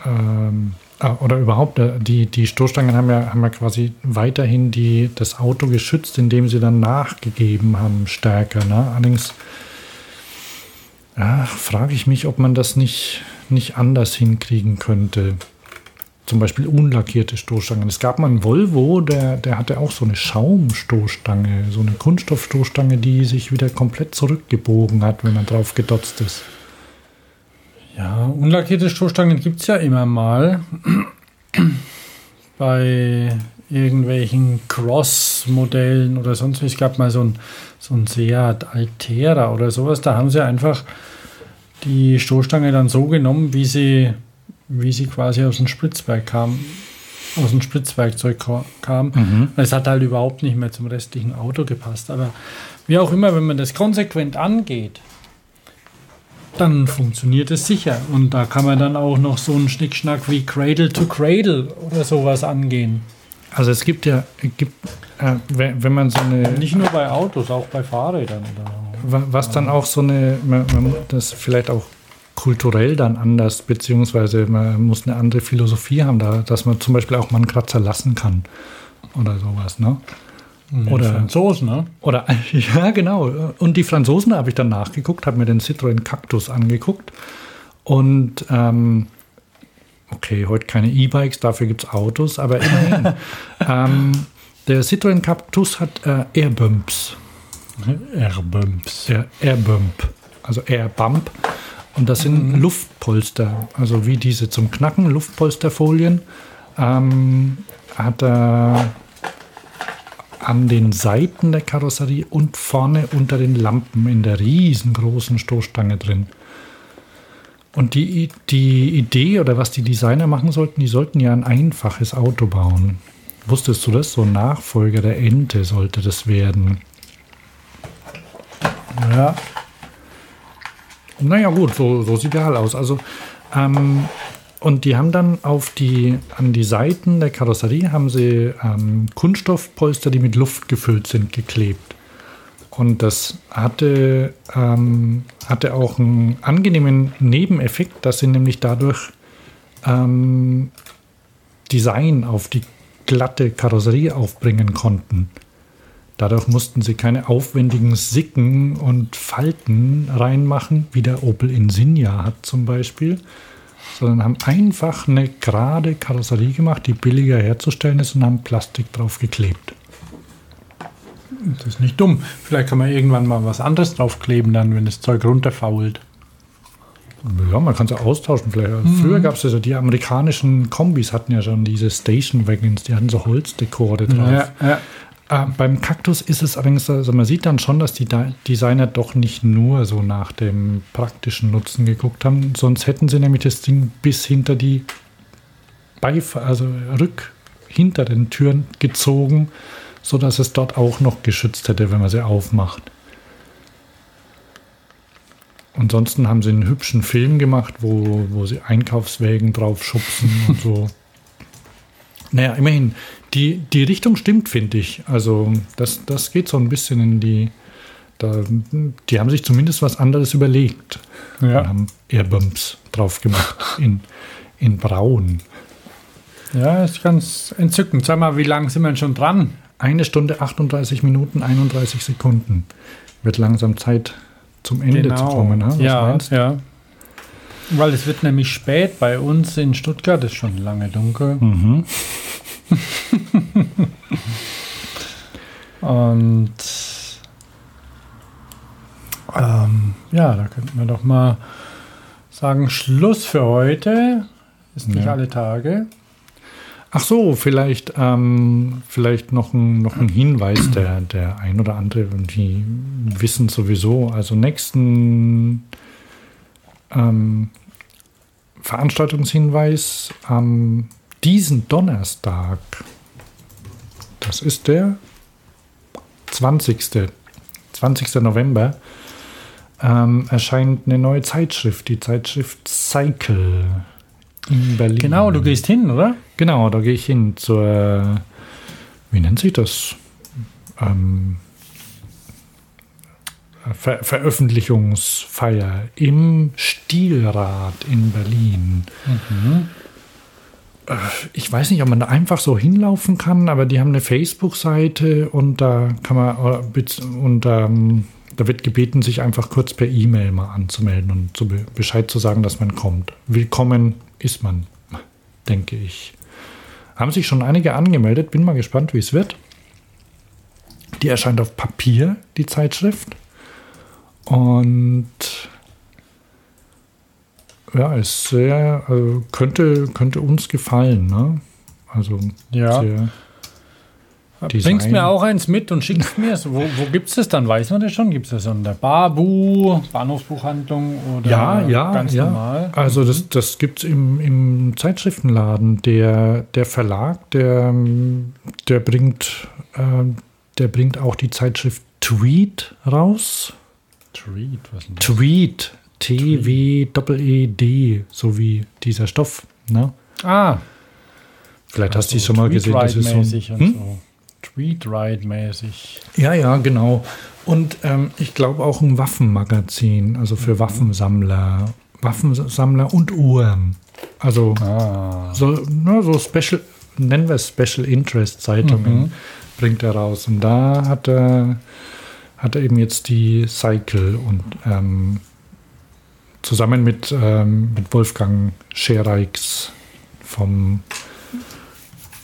ähm, Ah, Oder überhaupt, äh, die, die Stoßstangen haben ja, haben ja quasi weiterhin die, das Auto geschützt, indem sie dann nachgegeben haben, stärker. Ne? Allerdings frage ich mich, ob man das nicht, nicht anders hinkriegen könnte. Zum Beispiel unlackierte Stoßstangen. Es gab mal einen Volvo, der, der hatte auch so eine Schaumstoßstange, so eine Kunststoffstoßstange, die sich wieder komplett zurückgebogen hat, wenn man drauf gedotzt ist. Ja, unlackierte Stoßstangen gibt es ja immer mal. Bei irgendwelchen Cross-Modellen oder sonst was. Es gab mal so ein, so ein Seat Altera oder sowas. Da haben sie einfach die Stoßstange dann so genommen, wie sie, wie sie quasi aus dem Spritzwerk kam, aus dem Spritzwerkzeug ka- kam. Es hat halt überhaupt nicht mehr zum restlichen Auto gepasst. Aber wie auch immer, wenn man das konsequent angeht, dann funktioniert es sicher. Und da kann man dann auch noch so einen Schnickschnack wie Cradle to Cradle oder sowas angehen. Also es gibt ja, gibt, äh, wenn, man so eine, Nicht nur bei Autos, auch bei Fahrrädern. Oder wa- was dann auch so eine, man, man das vielleicht auch kulturell dann anders, beziehungsweise man muss eine andere Philosophie haben, da, dass man zum Beispiel auch mal einen Kratzer lassen kann oder sowas, ne? Oder- Franzosen, ne? Oder ja, genau. Und die Franzosen da habe ich dann nachgeguckt, habe mir den Citroën Cactus angeguckt. Und ähm, okay, heute keine E-Bikes, dafür gibt es Autos, aber immerhin. ähm, der Citroën Cactus hat äh, Airbumps. Airbumps. Air, Airbump, also Airbump. Und das sind Luftpolster, also wie diese zum Knacken, Luftpolsterfolien. Ähm, hat er an den Seiten der Karosserie und vorne unter den Lampen in der riesengroßen Stoßstange drin. Und die, die Idee oder was die Designer machen sollten, die sollten ja ein einfaches Auto bauen. Wusstest du das? So ein Nachfolger der Ente sollte das werden. Ja. Naja, gut, so, so sieht der halt aus. Also, ähm, und die haben dann auf die, an die Seiten der Karosserie haben sie ähm, Kunststoffpolster, die mit Luft gefüllt sind, geklebt. Und das hatte, ähm, hatte auch einen angenehmen Nebeneffekt, dass sie nämlich dadurch ähm, Design auf die glatte Karosserie aufbringen konnten. Dadurch mussten sie keine aufwendigen Sicken und Falten reinmachen, wie der Opel Insignia hat zum Beispiel, sondern haben einfach eine gerade Karosserie gemacht, die billiger herzustellen ist und haben Plastik drauf geklebt. Das ist nicht dumm. Vielleicht kann man irgendwann mal was anderes draufkleben, dann, wenn das Zeug runterfault. Ja, man kann es ja austauschen. Vielleicht. Früher gab es ja so, die amerikanischen Kombis hatten ja schon diese Station Wagons, die hatten so Holzdekore drauf. Ja, ja. Äh, beim Kaktus ist es allerdings, also man sieht dann schon, dass die Designer doch nicht nur so nach dem praktischen Nutzen geguckt haben, sonst hätten sie nämlich das Ding bis hinter die Beif also rück hinter den Türen gezogen, sodass es dort auch noch geschützt hätte, wenn man sie aufmacht. Ansonsten haben sie einen hübschen Film gemacht, wo, wo sie Einkaufswägen drauf schubsen und so. Naja, immerhin, die, die Richtung stimmt, finde ich. Also, das, das geht so ein bisschen in die. Da, die haben sich zumindest was anderes überlegt. Und Ja. haben Airbumps drauf gemacht. In, in Braun. ja, ist ganz entzückend. Sag mal, wie lange sind wir denn schon dran? Eine Stunde 38 Minuten 31 Sekunden. Wird langsam Zeit zum Ende zu kommen. Ne? Was Genau. ja, meinst du? ja. Weil es wird nämlich spät bei uns in Stuttgart, ist schon lange dunkel. Mhm. Und ähm, ja, da könnten wir doch mal sagen, Schluss für heute. Ist nicht Ja. alle Tage. Ach so, vielleicht, ähm, vielleicht noch ein, noch ein Hinweis, der, der ein oder andere, die wissen sowieso, also nächsten ähm, Veranstaltungshinweis am diesen Donnerstag, das ist der 20. 20. November, ähm, erscheint eine neue Zeitschrift, die Zeitschrift Cycle in Berlin. Genau, du gehst hin, oder? Genau, da gehe ich hin zur, wie nennt sich das? Ähm, Ver Veröffentlichungsfeier im Stilrat in Berlin. äh, ich weiß nicht, ob man da einfach so hinlaufen kann, aber die haben eine Facebook-Seite und da kann man und ähm, da wird gebeten, sich einfach kurz per E-Mail mal anzumelden und zu be Bescheid zu sagen, dass man kommt. Willkommen ist man, denke ich. Haben sich schon einige angemeldet, bin mal gespannt, wie es wird. Die erscheint auf Papier, die Zeitschrift. Und ja, ist sehr, also könnte, könnte uns gefallen, ne? Also Ja. Bringst mir auch eins mit und schickst mir es. Wo, wo gibt es das dann? Weiß man das schon? Gibt es das an der Babu, Bahnhofsbuchhandlung oder ja, ja, ganz ja. normal? Also das, das gibt es im, im Zeitschriftenladen. Der, der Verlag, der, der bringt, ähm, der bringt auch die Zeitschrift Tweet raus. Treat, was denn das? Tweet, T-W-E-D, so wie dieser Stoff. Ne? Ah, Vielleicht hast du die schon mal gesehen. Das ist so, hm? so. Tweetride-mäßig. Ja, ja, genau. Und ähm, ich glaube auch ein Waffenmagazin, also Mhm. für Waffensammler, Waffensammler und Uhren. Also Ah. so, ne, so Special, nennen wir es Special Interest Zeitungen, Mhm. bringt er raus. Und da hat er, hat er eben jetzt die Cycle und ähm, zusammen mit, ähm, mit Wolfgang Scherreichs vom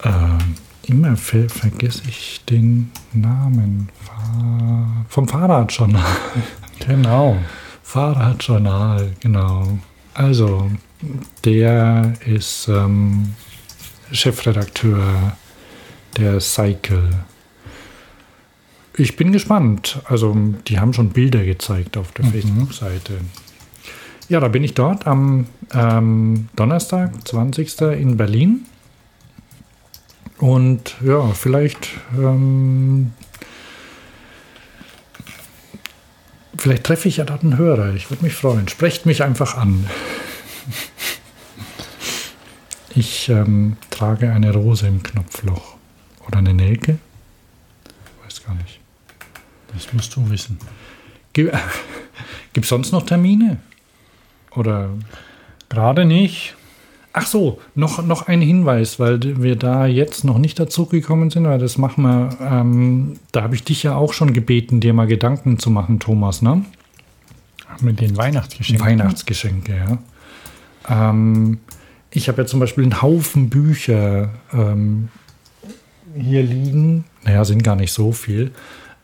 ähm, immer ver vergesse ich den Namen Fahr vom Fahrradjournal. Genau. Fahrradjournal, genau. Also, der ist ähm, Chefredakteur der Cycle. Ich bin gespannt. Also, die haben schon Bilder gezeigt auf der Facebook-Seite. Ja, da bin ich dort am ähm, Donnerstag, 20. in Berlin. Und ja, vielleicht ähm, Vielleicht treffe ich ja dort einen Hörer. Ich würde mich freuen. Sprecht mich einfach an. Ich ähm, trage eine Rose im Knopfloch. Oder eine Nelke? Weiß gar nicht. Das musst du wissen. Gibt es sonst noch Termine? Oder. Gerade nicht. Ach so, noch, noch ein Hinweis, weil wir da jetzt noch nicht dazu gekommen sind, weil das machen wir. Ähm, da habe ich dich ja auch schon gebeten, dir mal Gedanken zu machen, Thomas, ne? Mit den Weihnachtsgeschenken. Weihnachtsgeschenke, ja. Ähm, ich habe ja zum Beispiel einen Haufen Bücher ähm, hier liegen. Naja, sind gar nicht so viel.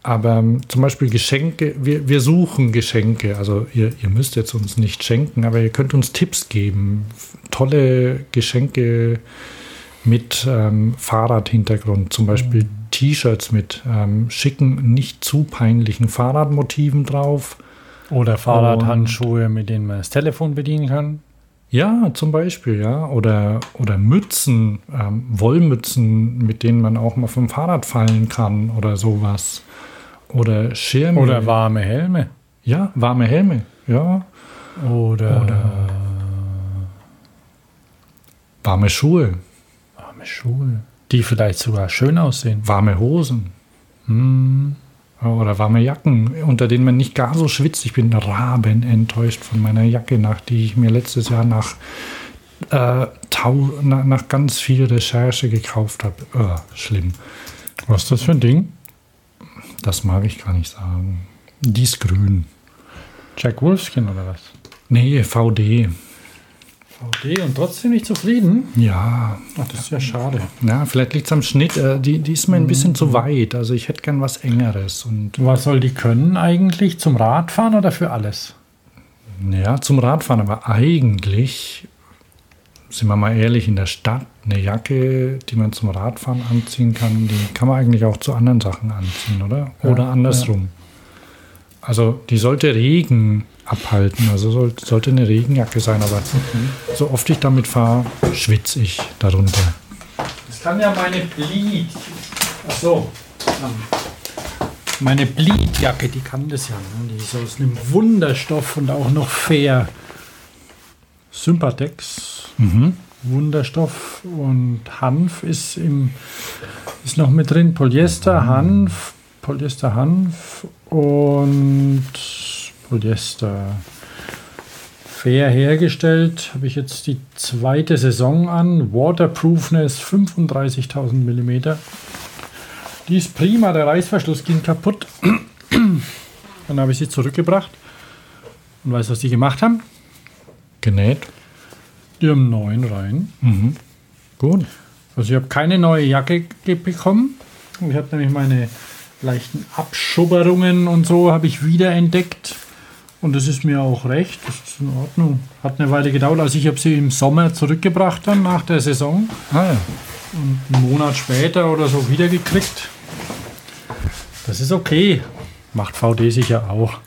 Aber ähm, zum Beispiel Geschenke, wir, wir suchen Geschenke. Also ihr, ihr müsst jetzt uns nicht schenken, aber ihr könnt uns Tipps geben. Tolle Geschenke mit ähm, Fahrradhintergrund. Zum Beispiel T-Shirts mit ähm, schicken, nicht zu peinlichen Fahrradmotiven drauf. Oder Fahrradhandschuhe, mit denen man das Telefon bedienen kann. Ja, zum Beispiel, ja. Oder, oder Mützen, ähm, Wollmützen, mit denen man auch mal vom Fahrrad fallen kann oder sowas. Oder Schirme. Oder warme Helme. Ja, warme Helme, ja. Oder, Warme Schuhe, warme Schuhe. Die vielleicht sogar schön aussehen. warme Hosen. Hm. Oder warme Jacken, unter denen man nicht gar so schwitzt. Ich bin raben enttäuscht von meiner Jacke, nach die ich mir letztes Jahr nach, äh, nach, nach ganz viel Recherche gekauft habe. Oh, schlimm. Was ist das für ein Ding? Das mag ich gar nicht sagen. Die ist grün. Jack Wolfskin oder was? Nee, VD. VD und trotzdem nicht zufrieden? Ja, Ach, das ist ja schade. na, vielleicht liegt es am Schnitt. Äh, die, die ist mir ein bisschen zu weit. Also ich hätte gern was Engeres. Und Was soll die können eigentlich? Zum Radfahren oder für alles? ja, zum Radfahren. Aber eigentlich, sind wir mal ehrlich, in der Stadt eine Jacke, die man zum Radfahren anziehen kann, die kann man eigentlich auch zu anderen Sachen anziehen, oder? Oder andersrum. Also die sollte Regen abhalten. Also soll, sollte eine Regenjacke sein. Aber so oft ich damit fahre, schwitze ich darunter. Das kann ja meine Bleed. Ach so. Meine Bleedjacke, die kann das ja. Ne? Die ist aus einem Wunderstoff und auch noch fair. Sympatex. Wunderstoff und Hanf ist im ist noch mit drin. Polyester, Hanf, Polyester, Hanf und Polyester. fair hergestellt. Habe ich jetzt die zweite Saison an. Waterproofness 35.000 mm. Die ist prima, der Reißverschluss ging kaputt. Dann habe ich sie zurückgebracht. Und weißt du, was die gemacht haben? Genäht. Die haben neun rein. Gut. Also ich habe keine neue Jacke bekommen. Ich habe nämlich meine leichten Abschubberungen und so habe ich wieder entdeckt. Und das ist mir auch recht. Das ist in Ordnung. Hat eine Weile gedauert. Also ich habe sie im Sommer zurückgebracht dann nach der Saison. Ah ja. Einen Monat später oder so wiedergekriegt. Das ist okay. Macht VD sicher auch.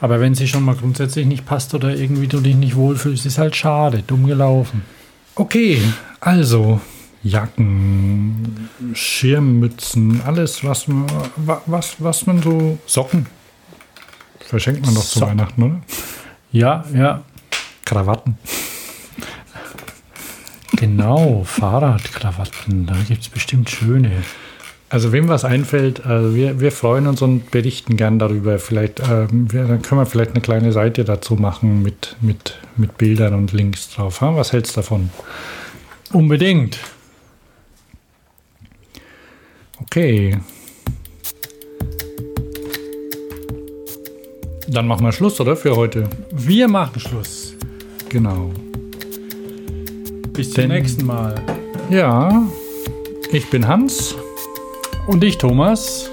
Aber wenn sie schon mal grundsätzlich nicht passt oder irgendwie du dich nicht wohlfühlst, ist halt schade. Dumm gelaufen. Okay, also Jacken, Schirmmützen, alles, was man, wa- was, was man so. Socken. Verschenkt man doch zu. Weihnachten, oder? Ja, ja. Krawatten. Genau, Fahrradkrawatten. Da gibt es bestimmt schöne. Also wem was einfällt, also wir, wir freuen uns und berichten gern darüber. Vielleicht, ähm, wir, dann können wir vielleicht eine kleine Seite dazu machen mit, mit, mit Bildern und Links drauf. Ha? Was hältst du davon? Unbedingt. Okay. Dann machen wir Schluss, oder? Für heute. Wir machen Schluss. Genau. Bis zum Denn- nächsten Mal. Ja, ich bin Hans. Und ich, Thomas.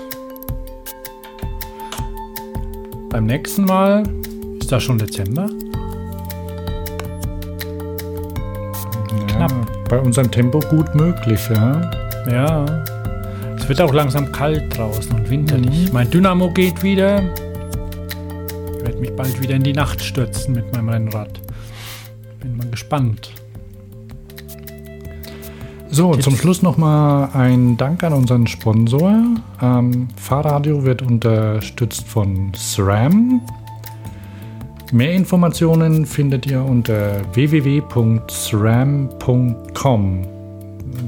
Beim nächsten Mal ist da schon Dezember. Ja, bei unserem Tempo gut möglich, ja. Ja. Es wird auch langsam kalt draußen und winterlich. Mein Dynamo geht wieder. Ich werde mich bald wieder in die Nacht stürzen mit meinem Rennrad. Bin mal gespannt. So, zum Schluss nochmal ein Dank an unseren Sponsor. Ähm, Fahrradio wird unterstützt von SRAM. Mehr Informationen findet ihr unter www.sram.com.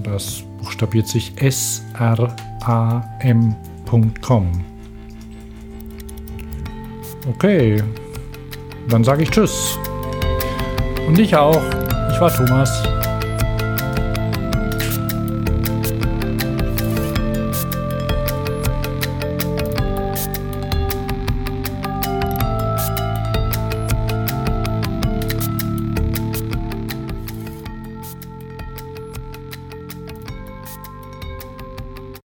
Das buchstabiert sich S-R-A-M.com. Okay, dann sage ich Tschüss. Und ich auch. Ich war Thomas.